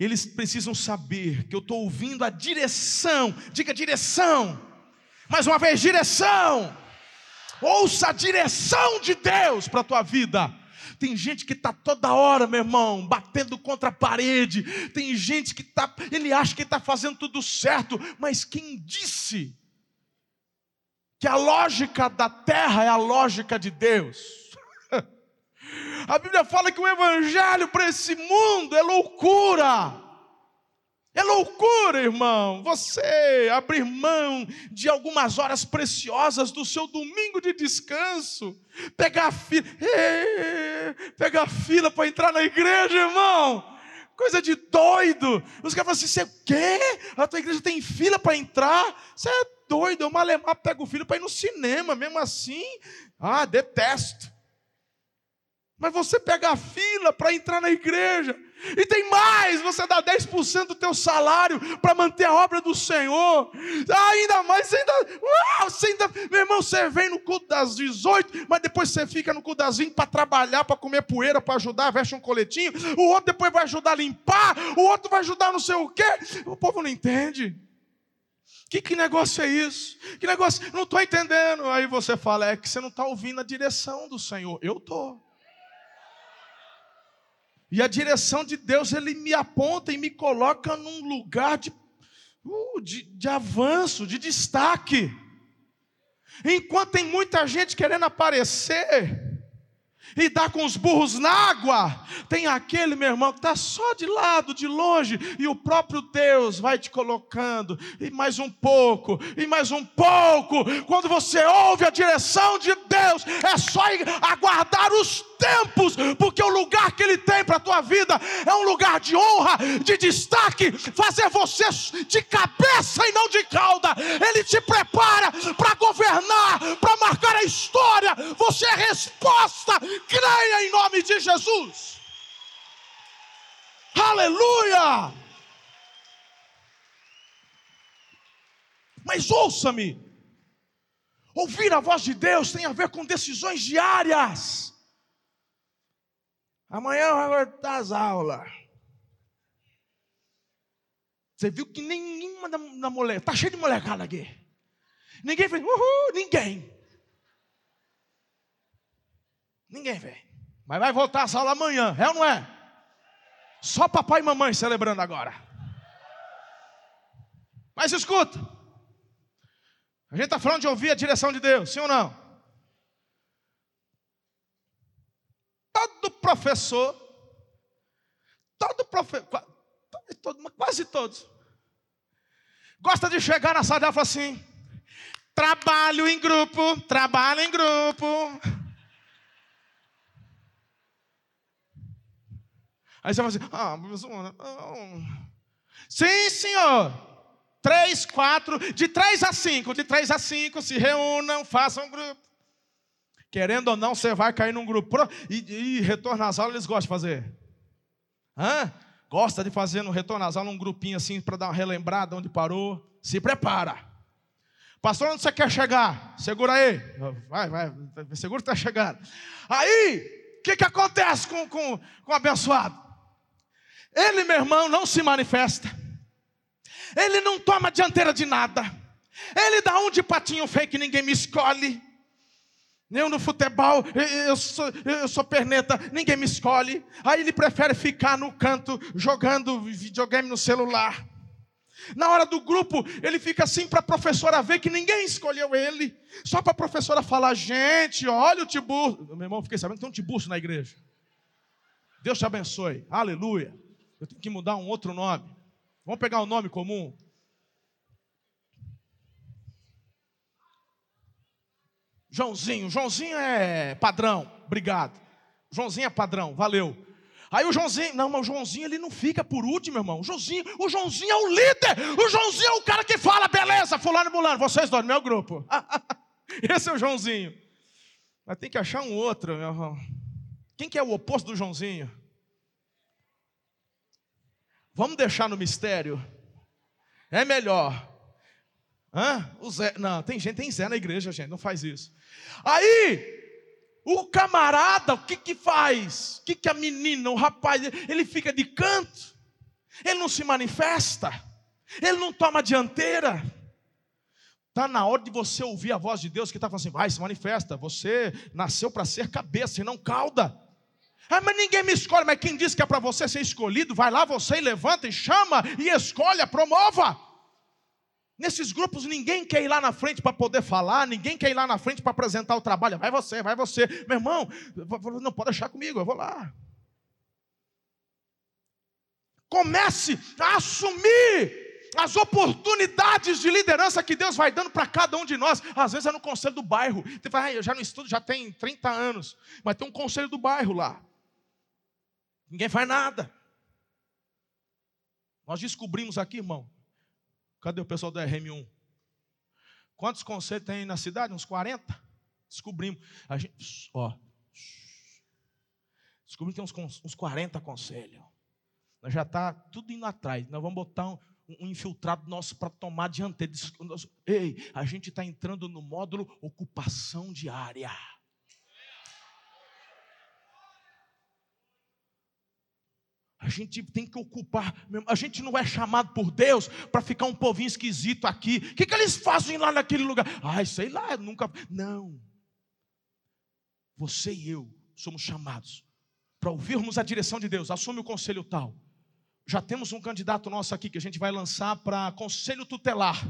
Eles precisam saber que eu estou ouvindo a direção, diga direção, mais uma vez, direção. Ouça a direção de Deus para a tua vida. Tem gente que está toda hora, meu irmão, batendo contra a parede. Tem gente que está, ele acha que está fazendo tudo certo, mas quem disse que a lógica da terra é a lógica de Deus? A Bíblia fala que o evangelho para esse mundo é loucura. É loucura, irmão, você abrir mão de algumas horas preciosas do seu domingo de descanso, pegar fila, pegar fila para entrar na igreja, irmão. Coisa de doido. Os caras falam assim: você quê? A tua igreja tem fila para entrar? Você é doido. Eu malemar pego o filho para ir no cinema, mesmo assim. Ah, detesto. Mas você pega a fila para entrar na igreja. E tem mais, você dá 10% do teu salário para manter a obra do Senhor. Ainda mais, você ainda, você ainda, meu irmão, você vem no culto das 18, mas depois você fica no culto das 20 para trabalhar, para comer poeira, para ajudar, veste um coletinho. O outro depois vai ajudar a limpar, o outro vai ajudar não sei o quê. O povo não entende. Que, que negócio é isso? Que negócio? Não estou entendendo. Aí você fala, é que você não está ouvindo a direção do Senhor. Eu estou. E a direção de Deus, Ele me aponta e me coloca num lugar de, uh, de, de avanço, de destaque. Enquanto tem muita gente querendo aparecer, e dá com os burros na água. Tem aquele, meu irmão, que está só de lado, de longe, e o próprio Deus vai te colocando, e mais um pouco, e mais um pouco. Quando você ouve a direção de Deus, é só aguardar os tempos, porque o lugar que Ele tem para a tua vida é um lugar de honra, de destaque, fazer você de cabeça e não de cauda. Ele te prepara para governar, para marcar a história. Você é resposta creia em nome de Jesus. Aleluia! Mas ouça-me, ouvir a voz de Deus tem a ver com decisões diárias. Amanhã vai voltar as aulas. Você viu que nenhuma da, da mulher, está cheio de molecada aqui. Ninguém fez, uhul, ninguém. Ninguém vem. Mas vai voltar a aula amanhã, é ou não é? Só papai e mamãe celebrando agora. Mas escuta. A gente está falando de ouvir a direção de Deus, sim ou não? Todo professor, todo professor, quase todos, gosta de chegar na sala e falar assim: trabalho em grupo, trabalho em grupo. Aí você fala assim, ah, não. Sim, senhor. Três, quatro, de três a cinco, de três a cinco, se reúnam, façam grupo. Querendo ou não, você vai cair num grupo. E, e retorno às aulas eles gostam de fazer. Hã? Gosta de fazer no retorno às aulas um grupinho assim para dar uma relembrada onde parou. Se prepara. Pastor, onde você quer chegar? Segura aí. Vai, vai, segura que está chegando. Aí, o que, que acontece com, com, com o abençoado? Ele, meu irmão, não se manifesta. Ele não toma dianteira de nada. Ele dá um de patinho feio que ninguém me escolhe. Eu no futebol, eu sou, eu sou perneta, ninguém me escolhe. Aí ele prefere ficar no canto jogando videogame no celular. Na hora do grupo, ele fica assim para a professora ver que ninguém escolheu ele. Só para a professora falar: gente, olha o tiburcio. Meu irmão, fiquei sabendo que tem um tiburcio na igreja. Deus te abençoe. Aleluia. Eu tenho que mudar um outro nome. Vamos pegar um nome comum. Joãozinho. Joãozinho é padrão. Obrigado. Joãozinho é padrão. Valeu. Aí o Joãozinho, não, mas o Joãozinho ele não fica por último, irmão. O Joãozinho, o Joãozinho é o líder. O Joãozinho é o cara que fala, beleza, fulano e mulano, vocês dois, meu grupo. Esse é o Joãozinho. Mas tem que achar um outro, meu irmão. Quem que é o oposto do Joãozinho? Vamos deixar no mistério. É melhor. Hã? O Zé, não, tem gente, tem Zé na igreja, gente, não faz isso. Aí, o camarada, o que que faz? O que que a menina, o rapaz, ele fica de canto. Ele não se manifesta. Ele não toma dianteira. Está na hora de você ouvir a voz de Deus que está falando assim: vai, se manifesta. Você nasceu para ser cabeça e não cauda. Ah, mas ninguém me escolhe. Mas quem disse que é para você ser escolhido? Vai lá você e levanta e chama e escolha, promova. Nesses grupos ninguém quer ir lá na frente para poder falar, ninguém quer ir lá na frente para apresentar o trabalho. Vai você, vai você. Meu irmão, não pode deixar comigo, eu vou lá. Comece a assumir as oportunidades de liderança que Deus vai dando para cada um de nós. Às vezes é no conselho do bairro. Você fala, ah, eu já não estudo, já tem 30 anos, mas tem um conselho do bairro lá. Ninguém faz nada. Nós descobrimos aqui, irmão. Cadê o pessoal do RM1? Quantos conselhos tem na cidade? Uns 40? Descobrimos. A gente, ó. Descobrimos que tem uns, uns 40 conselhos. Nós já está tudo indo atrás. Nós vamos botar um, um infiltrado nosso para tomar dianteira. Ei, a gente está entrando no módulo ocupação diária. A gente tem que ocupar. A gente não é chamado por Deus para ficar um povinho esquisito aqui. O que, que eles fazem lá naquele lugar? Ai, sei lá, nunca. Não. Você e eu somos chamados para ouvirmos a direção de Deus. Assume o conselho tal. Já temos um candidato nosso aqui que a gente vai lançar para conselho tutelar.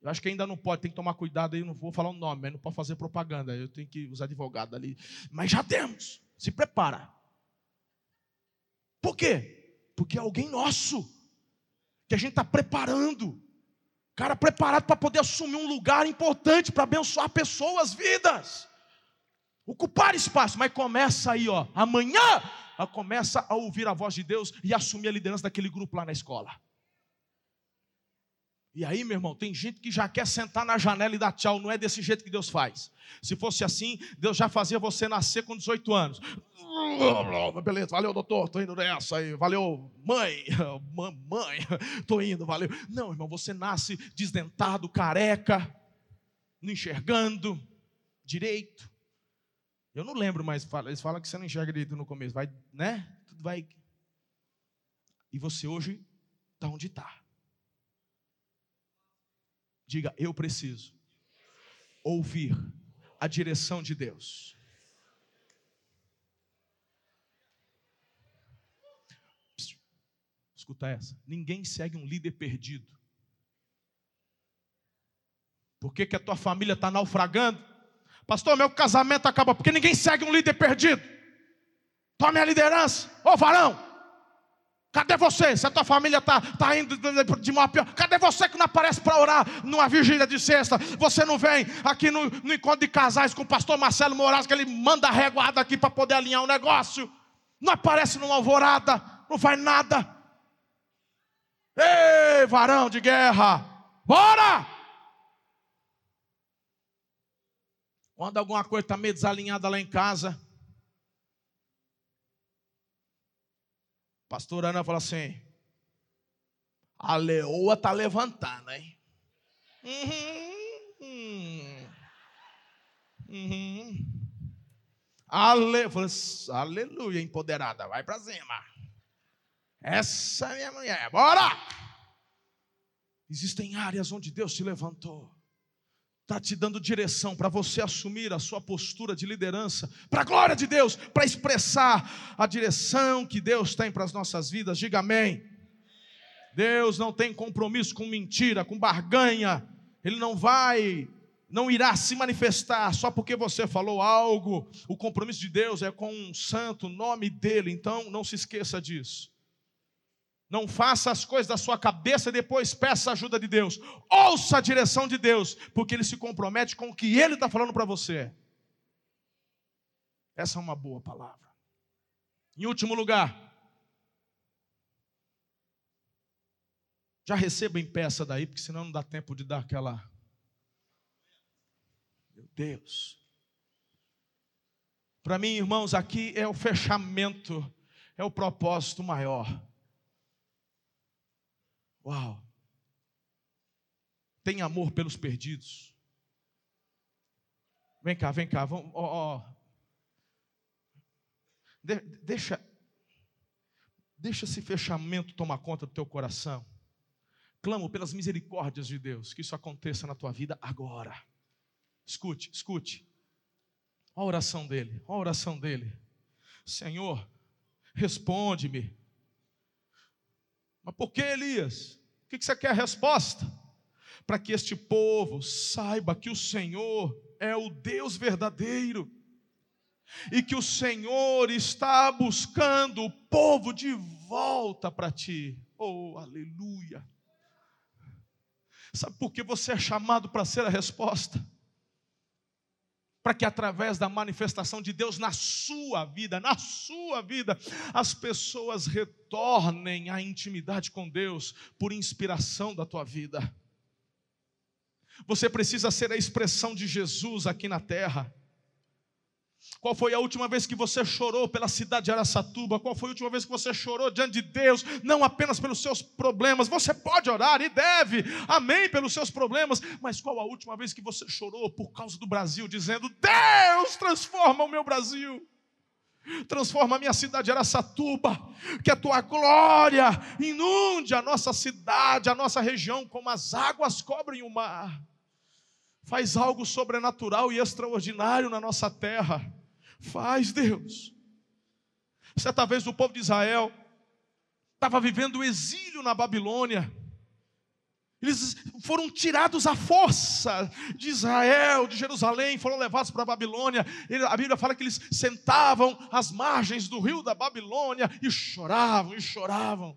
Eu acho que ainda não pode, tem que tomar cuidado aí, não vou falar o nome, mas não pode fazer propaganda, eu tenho que usar advogado ali. Mas já temos, se prepara. Por quê? Porque é alguém nosso, que a gente está preparando. Cara preparado para poder assumir um lugar importante para abençoar pessoas, vidas. Ocupar espaço, mas começa aí, ó. Amanhã começa a ouvir a voz de Deus e assumir a liderança daquele grupo lá na escola. E aí, meu irmão, tem gente que já quer sentar na janela e dar tchau. Não é desse jeito que Deus faz. Se fosse assim, Deus já fazia você nascer com 18 anos. Beleza, valeu, doutor, tô indo nessa aí. Valeu, mãe, mãe, tô indo, valeu. Não, irmão, você nasce desdentado, careca, não enxergando direito. Eu não lembro mais, eles falam que você não enxerga direito no começo, vai, né? Tudo vai. E você hoje está onde está. Diga, eu preciso ouvir a direção de Deus. Escuta essa. Ninguém segue um líder perdido. Por que, que a tua família está naufragando? Pastor, meu casamento acaba porque ninguém segue um líder perdido. Tome a liderança. Ô varão, cadê você? Se a tua família está tá indo de mal a pior, cadê você que não aparece para orar numa vigília de sexta? Você não vem aqui no, no encontro de casais com o pastor Marcelo Moraes, que ele manda reguada aqui para poder alinhar o um negócio. Não aparece numa alvorada, não faz nada. Ei, varão de guerra, bora! Quando alguma coisa está meio desalinhada lá em casa, a pastora Ana fala assim: a leoa está levantando, hein? Uhum, uhum. Ale... Assim, aleluia, empoderada, vai para cima. Essa é minha mulher, bora! Existem áreas onde Deus te levantou está te dando direção para você assumir a sua postura de liderança, para a glória de Deus, para expressar a direção que Deus tem para as nossas vidas. Diga amém. Deus não tem compromisso com mentira, com barganha. Ele não vai, não irá se manifestar só porque você falou algo. O compromisso de Deus é com um santo nome dele, então não se esqueça disso. Não faça as coisas da sua cabeça e depois peça a ajuda de Deus. Ouça a direção de Deus, porque Ele se compromete com o que Ele está falando para você. Essa é uma boa palavra. Em último lugar, já receba em peça daí, porque senão não dá tempo de dar aquela. Meu Deus. Para mim, irmãos, aqui é o fechamento, é o propósito maior. Uau! Tem amor pelos perdidos. Vem cá, vem cá, vamos, ó, ó. De, deixa, deixa esse fechamento tomar conta do teu coração. Clamo pelas misericórdias de Deus, que isso aconteça na tua vida agora. Escute, escute. Olha a oração dele, olha a oração dele. Senhor, responde-me mas por que, Elias? O que você quer a resposta? Para que este povo saiba que o Senhor é o Deus verdadeiro e que o Senhor está buscando o povo de volta para ti. Oh, aleluia! Sabe por que você é chamado para ser a resposta? Para que através da manifestação de Deus na sua vida, na sua vida, as pessoas retornem à intimidade com Deus por inspiração da tua vida. Você precisa ser a expressão de Jesus aqui na terra. Qual foi a última vez que você chorou pela cidade de Araçatuba? Qual foi a última vez que você chorou diante de Deus, não apenas pelos seus problemas? Você pode orar e deve, amém, pelos seus problemas, mas qual a última vez que você chorou por causa do Brasil, dizendo: Deus, transforma o meu Brasil? Transforma a minha cidade de Araçatuba, que a tua glória inunde a nossa cidade, a nossa região, como as águas cobrem o mar. Faz algo sobrenatural e extraordinário na nossa terra. Faz, Deus. Certa vez o povo de Israel estava vivendo o exílio na Babilônia. Eles foram tirados à força de Israel, de Jerusalém, foram levados para a Babilônia. A Bíblia fala que eles sentavam às margens do rio da Babilônia e choravam e choravam.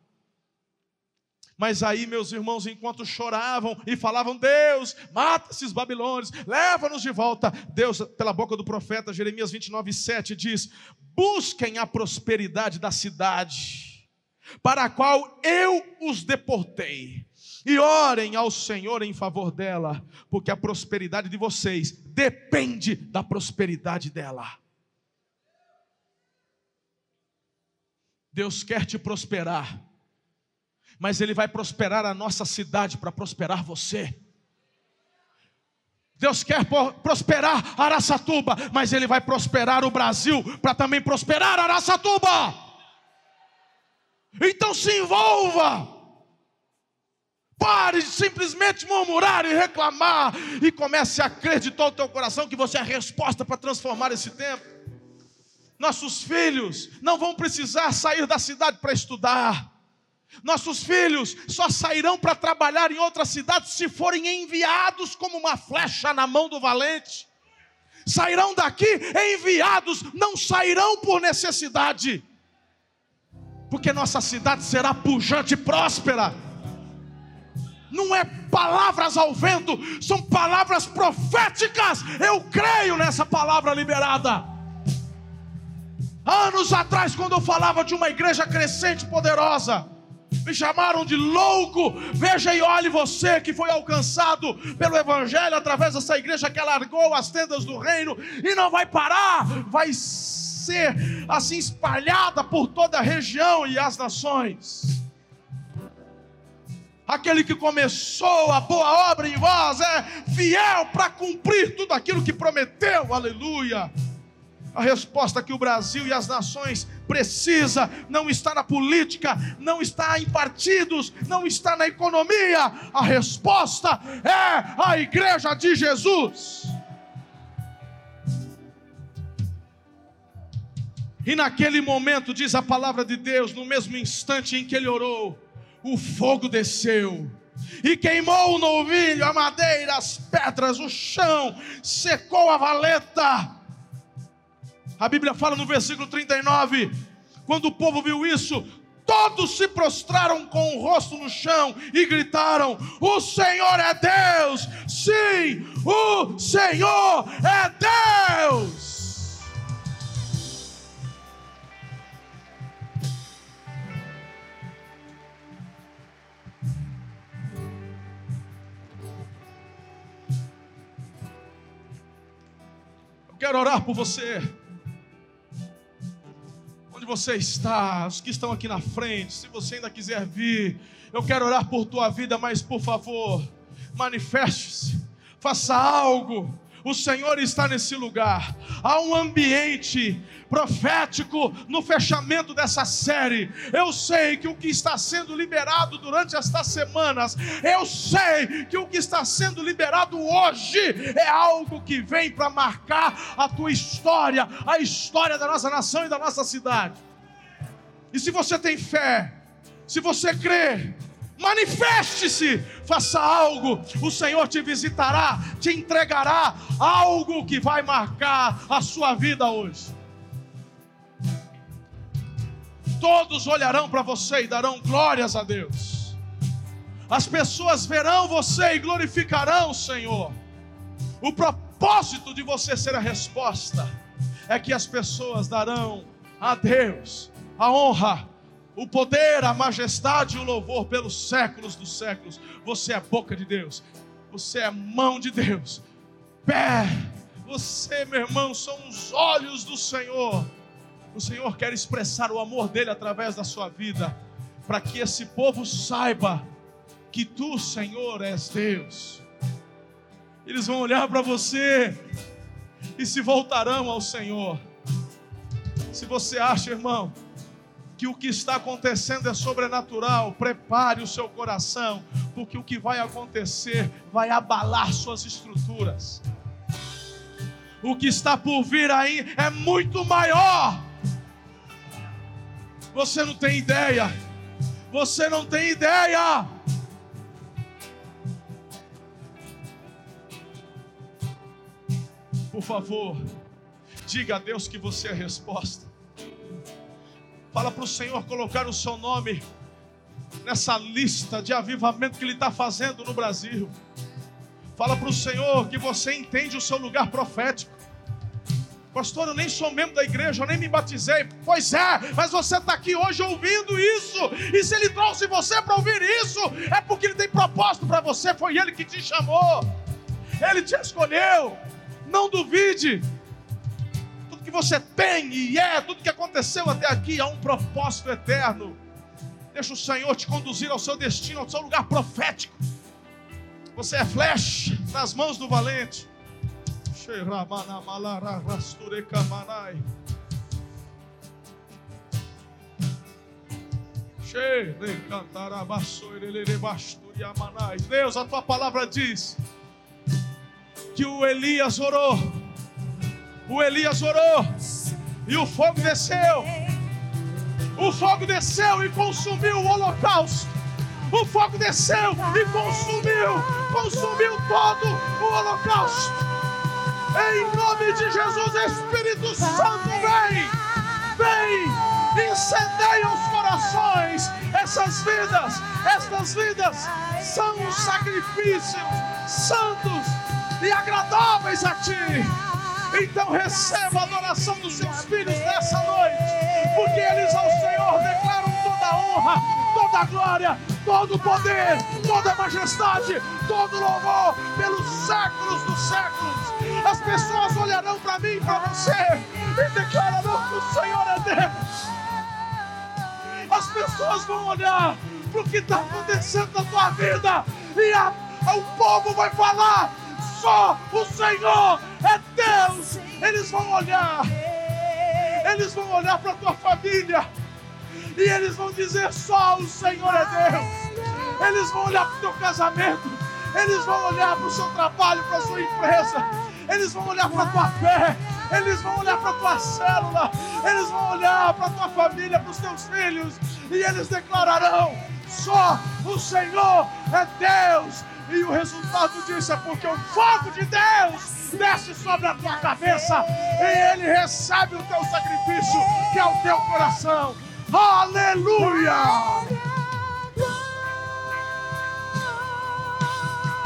Mas aí, meus irmãos, enquanto choravam e falavam: Deus, mata esses babilônios, leva-nos de volta. Deus, pela boca do profeta Jeremias 29, 7, diz: Busquem a prosperidade da cidade, para a qual eu os deportei e orem ao Senhor em favor dela, porque a prosperidade de vocês depende da prosperidade dela. Deus quer te prosperar, mas Ele vai prosperar a nossa cidade para prosperar você. Deus quer prosperar Araçatuba, mas Ele vai prosperar o Brasil para também prosperar Araçatuba. Então se envolva. Pare de simplesmente murmurar e reclamar e comece a acreditar no teu coração que você é a resposta para transformar esse tempo. Nossos filhos não vão precisar sair da cidade para estudar. Nossos filhos só sairão para trabalhar em outra cidade se forem enviados como uma flecha na mão do valente. Sairão daqui enviados, não sairão por necessidade, porque nossa cidade será pujante e próspera não é palavras ao vento, são palavras proféticas. Eu creio nessa palavra liberada. Anos atrás, quando eu falava de uma igreja crescente e poderosa, me chamaram de louco. Veja e olhe você que foi alcançado pelo Evangelho através dessa igreja que alargou as tendas do reino e não vai parar, vai ser assim espalhada por toda a região e as nações. Aquele que começou a boa obra em vós é fiel para cumprir tudo aquilo que prometeu. Aleluia. A resposta que o Brasil e as nações precisa não está na política, não está em partidos, não está na economia. A resposta é a igreja de Jesus. E naquele momento, diz a palavra de Deus, no mesmo instante em que ele orou, o fogo desceu e queimou o novilho, a madeira, as pedras, o chão, secou a valeta. A Bíblia fala no versículo 39: quando o povo viu isso, todos se prostraram com o rosto no chão e gritaram: O Senhor é Deus! Sim, o Senhor é Deus! Quero orar por você. Você está, os que estão aqui na frente, se você ainda quiser vir, eu quero orar por tua vida, mas por favor, manifeste-se, faça algo o Senhor está nesse lugar. Há um ambiente profético no fechamento dessa série. Eu sei que o que está sendo liberado durante estas semanas, eu sei que o que está sendo liberado hoje é algo que vem para marcar a tua história, a história da nossa nação e da nossa cidade. E se você tem fé, se você crê, manifeste-se, faça algo, o Senhor te visitará, te entregará algo que vai marcar a sua vida hoje. Todos olharão para você e darão glórias a Deus. As pessoas verão você e glorificarão o Senhor. O propósito de você ser a resposta é que as pessoas darão a Deus a honra o poder, a majestade e o louvor pelos séculos dos séculos. Você é boca de Deus, você é mão de Deus, pé. Você, meu irmão, são os olhos do Senhor. O Senhor quer expressar o amor dele através da sua vida, para que esse povo saiba que tu, Senhor, és Deus. Eles vão olhar para você e se voltarão ao Senhor. Se você acha, irmão, que o que está acontecendo é sobrenatural. Prepare o seu coração, porque o que vai acontecer vai abalar suas estruturas. O que está por vir aí é muito maior. Você não tem ideia. Você não tem ideia. Por favor, diga a Deus que você é a resposta. Fala para o Senhor colocar o seu nome nessa lista de avivamento que Ele está fazendo no Brasil. Fala para o Senhor que você entende o seu lugar profético. Pastor, eu nem sou membro da igreja, eu nem me batizei. Pois é, mas você está aqui hoje ouvindo isso. E se Ele trouxe você para ouvir isso, é porque Ele tem propósito para você. Foi Ele que te chamou, Ele te escolheu. Não duvide. Você tem e é, tudo que aconteceu até aqui, há um propósito eterno. Deixa o Senhor te conduzir ao seu destino, ao seu lugar profético. Você é flecha nas mãos do valente. Deus, a tua palavra diz que o Elias orou, o Elias orou, e o fogo desceu, o fogo desceu e consumiu o holocausto. O fogo desceu e consumiu, consumiu todo o holocausto. Em nome de Jesus, Espírito Santo, vem, vem, incendeia os corações. Essas vidas, estas vidas são sacrifícios santos e agradáveis a Ti. Então receba a adoração dos seus filhos nessa noite, porque eles ao Senhor declaram toda a honra, toda a glória, todo o poder, toda a majestade, todo o louvor pelos séculos dos séculos. As pessoas olharão para mim para você e declararão que o Senhor é Deus. As pessoas vão olhar para o que está acontecendo na tua vida e a, o povo vai falar: só o Senhor é Deus. Eles vão olhar, eles vão olhar para a tua família. E eles vão dizer: só o Senhor é Deus. Eles vão olhar para o teu casamento, eles vão olhar para o seu trabalho, para a sua empresa. Eles vão olhar para a tua fé, eles vão olhar para a tua célula, eles vão olhar para a tua família, para os teus filhos, e eles declararão: só o Senhor é Deus. E o resultado disso é porque o fogo de Deus desce sobre a tua cabeça e ele recebe o teu sacrifício, que é o teu coração. Aleluia!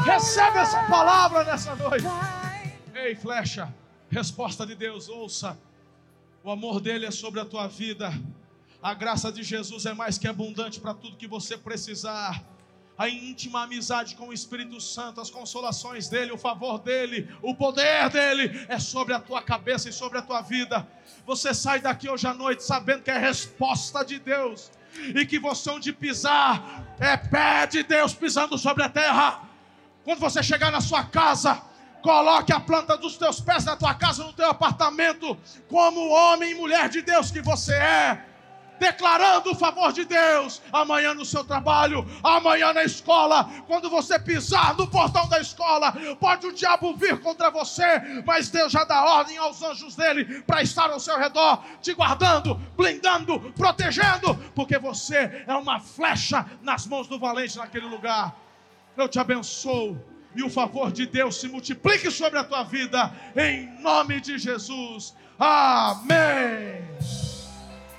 Recebe essa palavra nessa noite. Ei, flecha, resposta de Deus, ouça. O amor dele é sobre a tua vida. A graça de Jesus é mais que abundante para tudo que você precisar. A íntima amizade com o Espírito Santo, as consolações dele, o favor dele, o poder dele é sobre a tua cabeça e sobre a tua vida. Você sai daqui hoje à noite sabendo que é resposta de Deus e que você onde pisar é pé de Deus pisando sobre a terra. Quando você chegar na sua casa, Coloque a planta dos teus pés na tua casa, no teu apartamento, como homem e mulher de Deus que você é. Declarando o favor de Deus, amanhã no seu trabalho, amanhã na escola, quando você pisar no portão da escola, pode o diabo vir contra você, mas Deus já dá ordem aos anjos dele para estar ao seu redor, te guardando, blindando, protegendo, porque você é uma flecha nas mãos do valente naquele lugar. Eu te abençoo e o favor de Deus se multiplique sobre a tua vida, em nome de Jesus. Amém.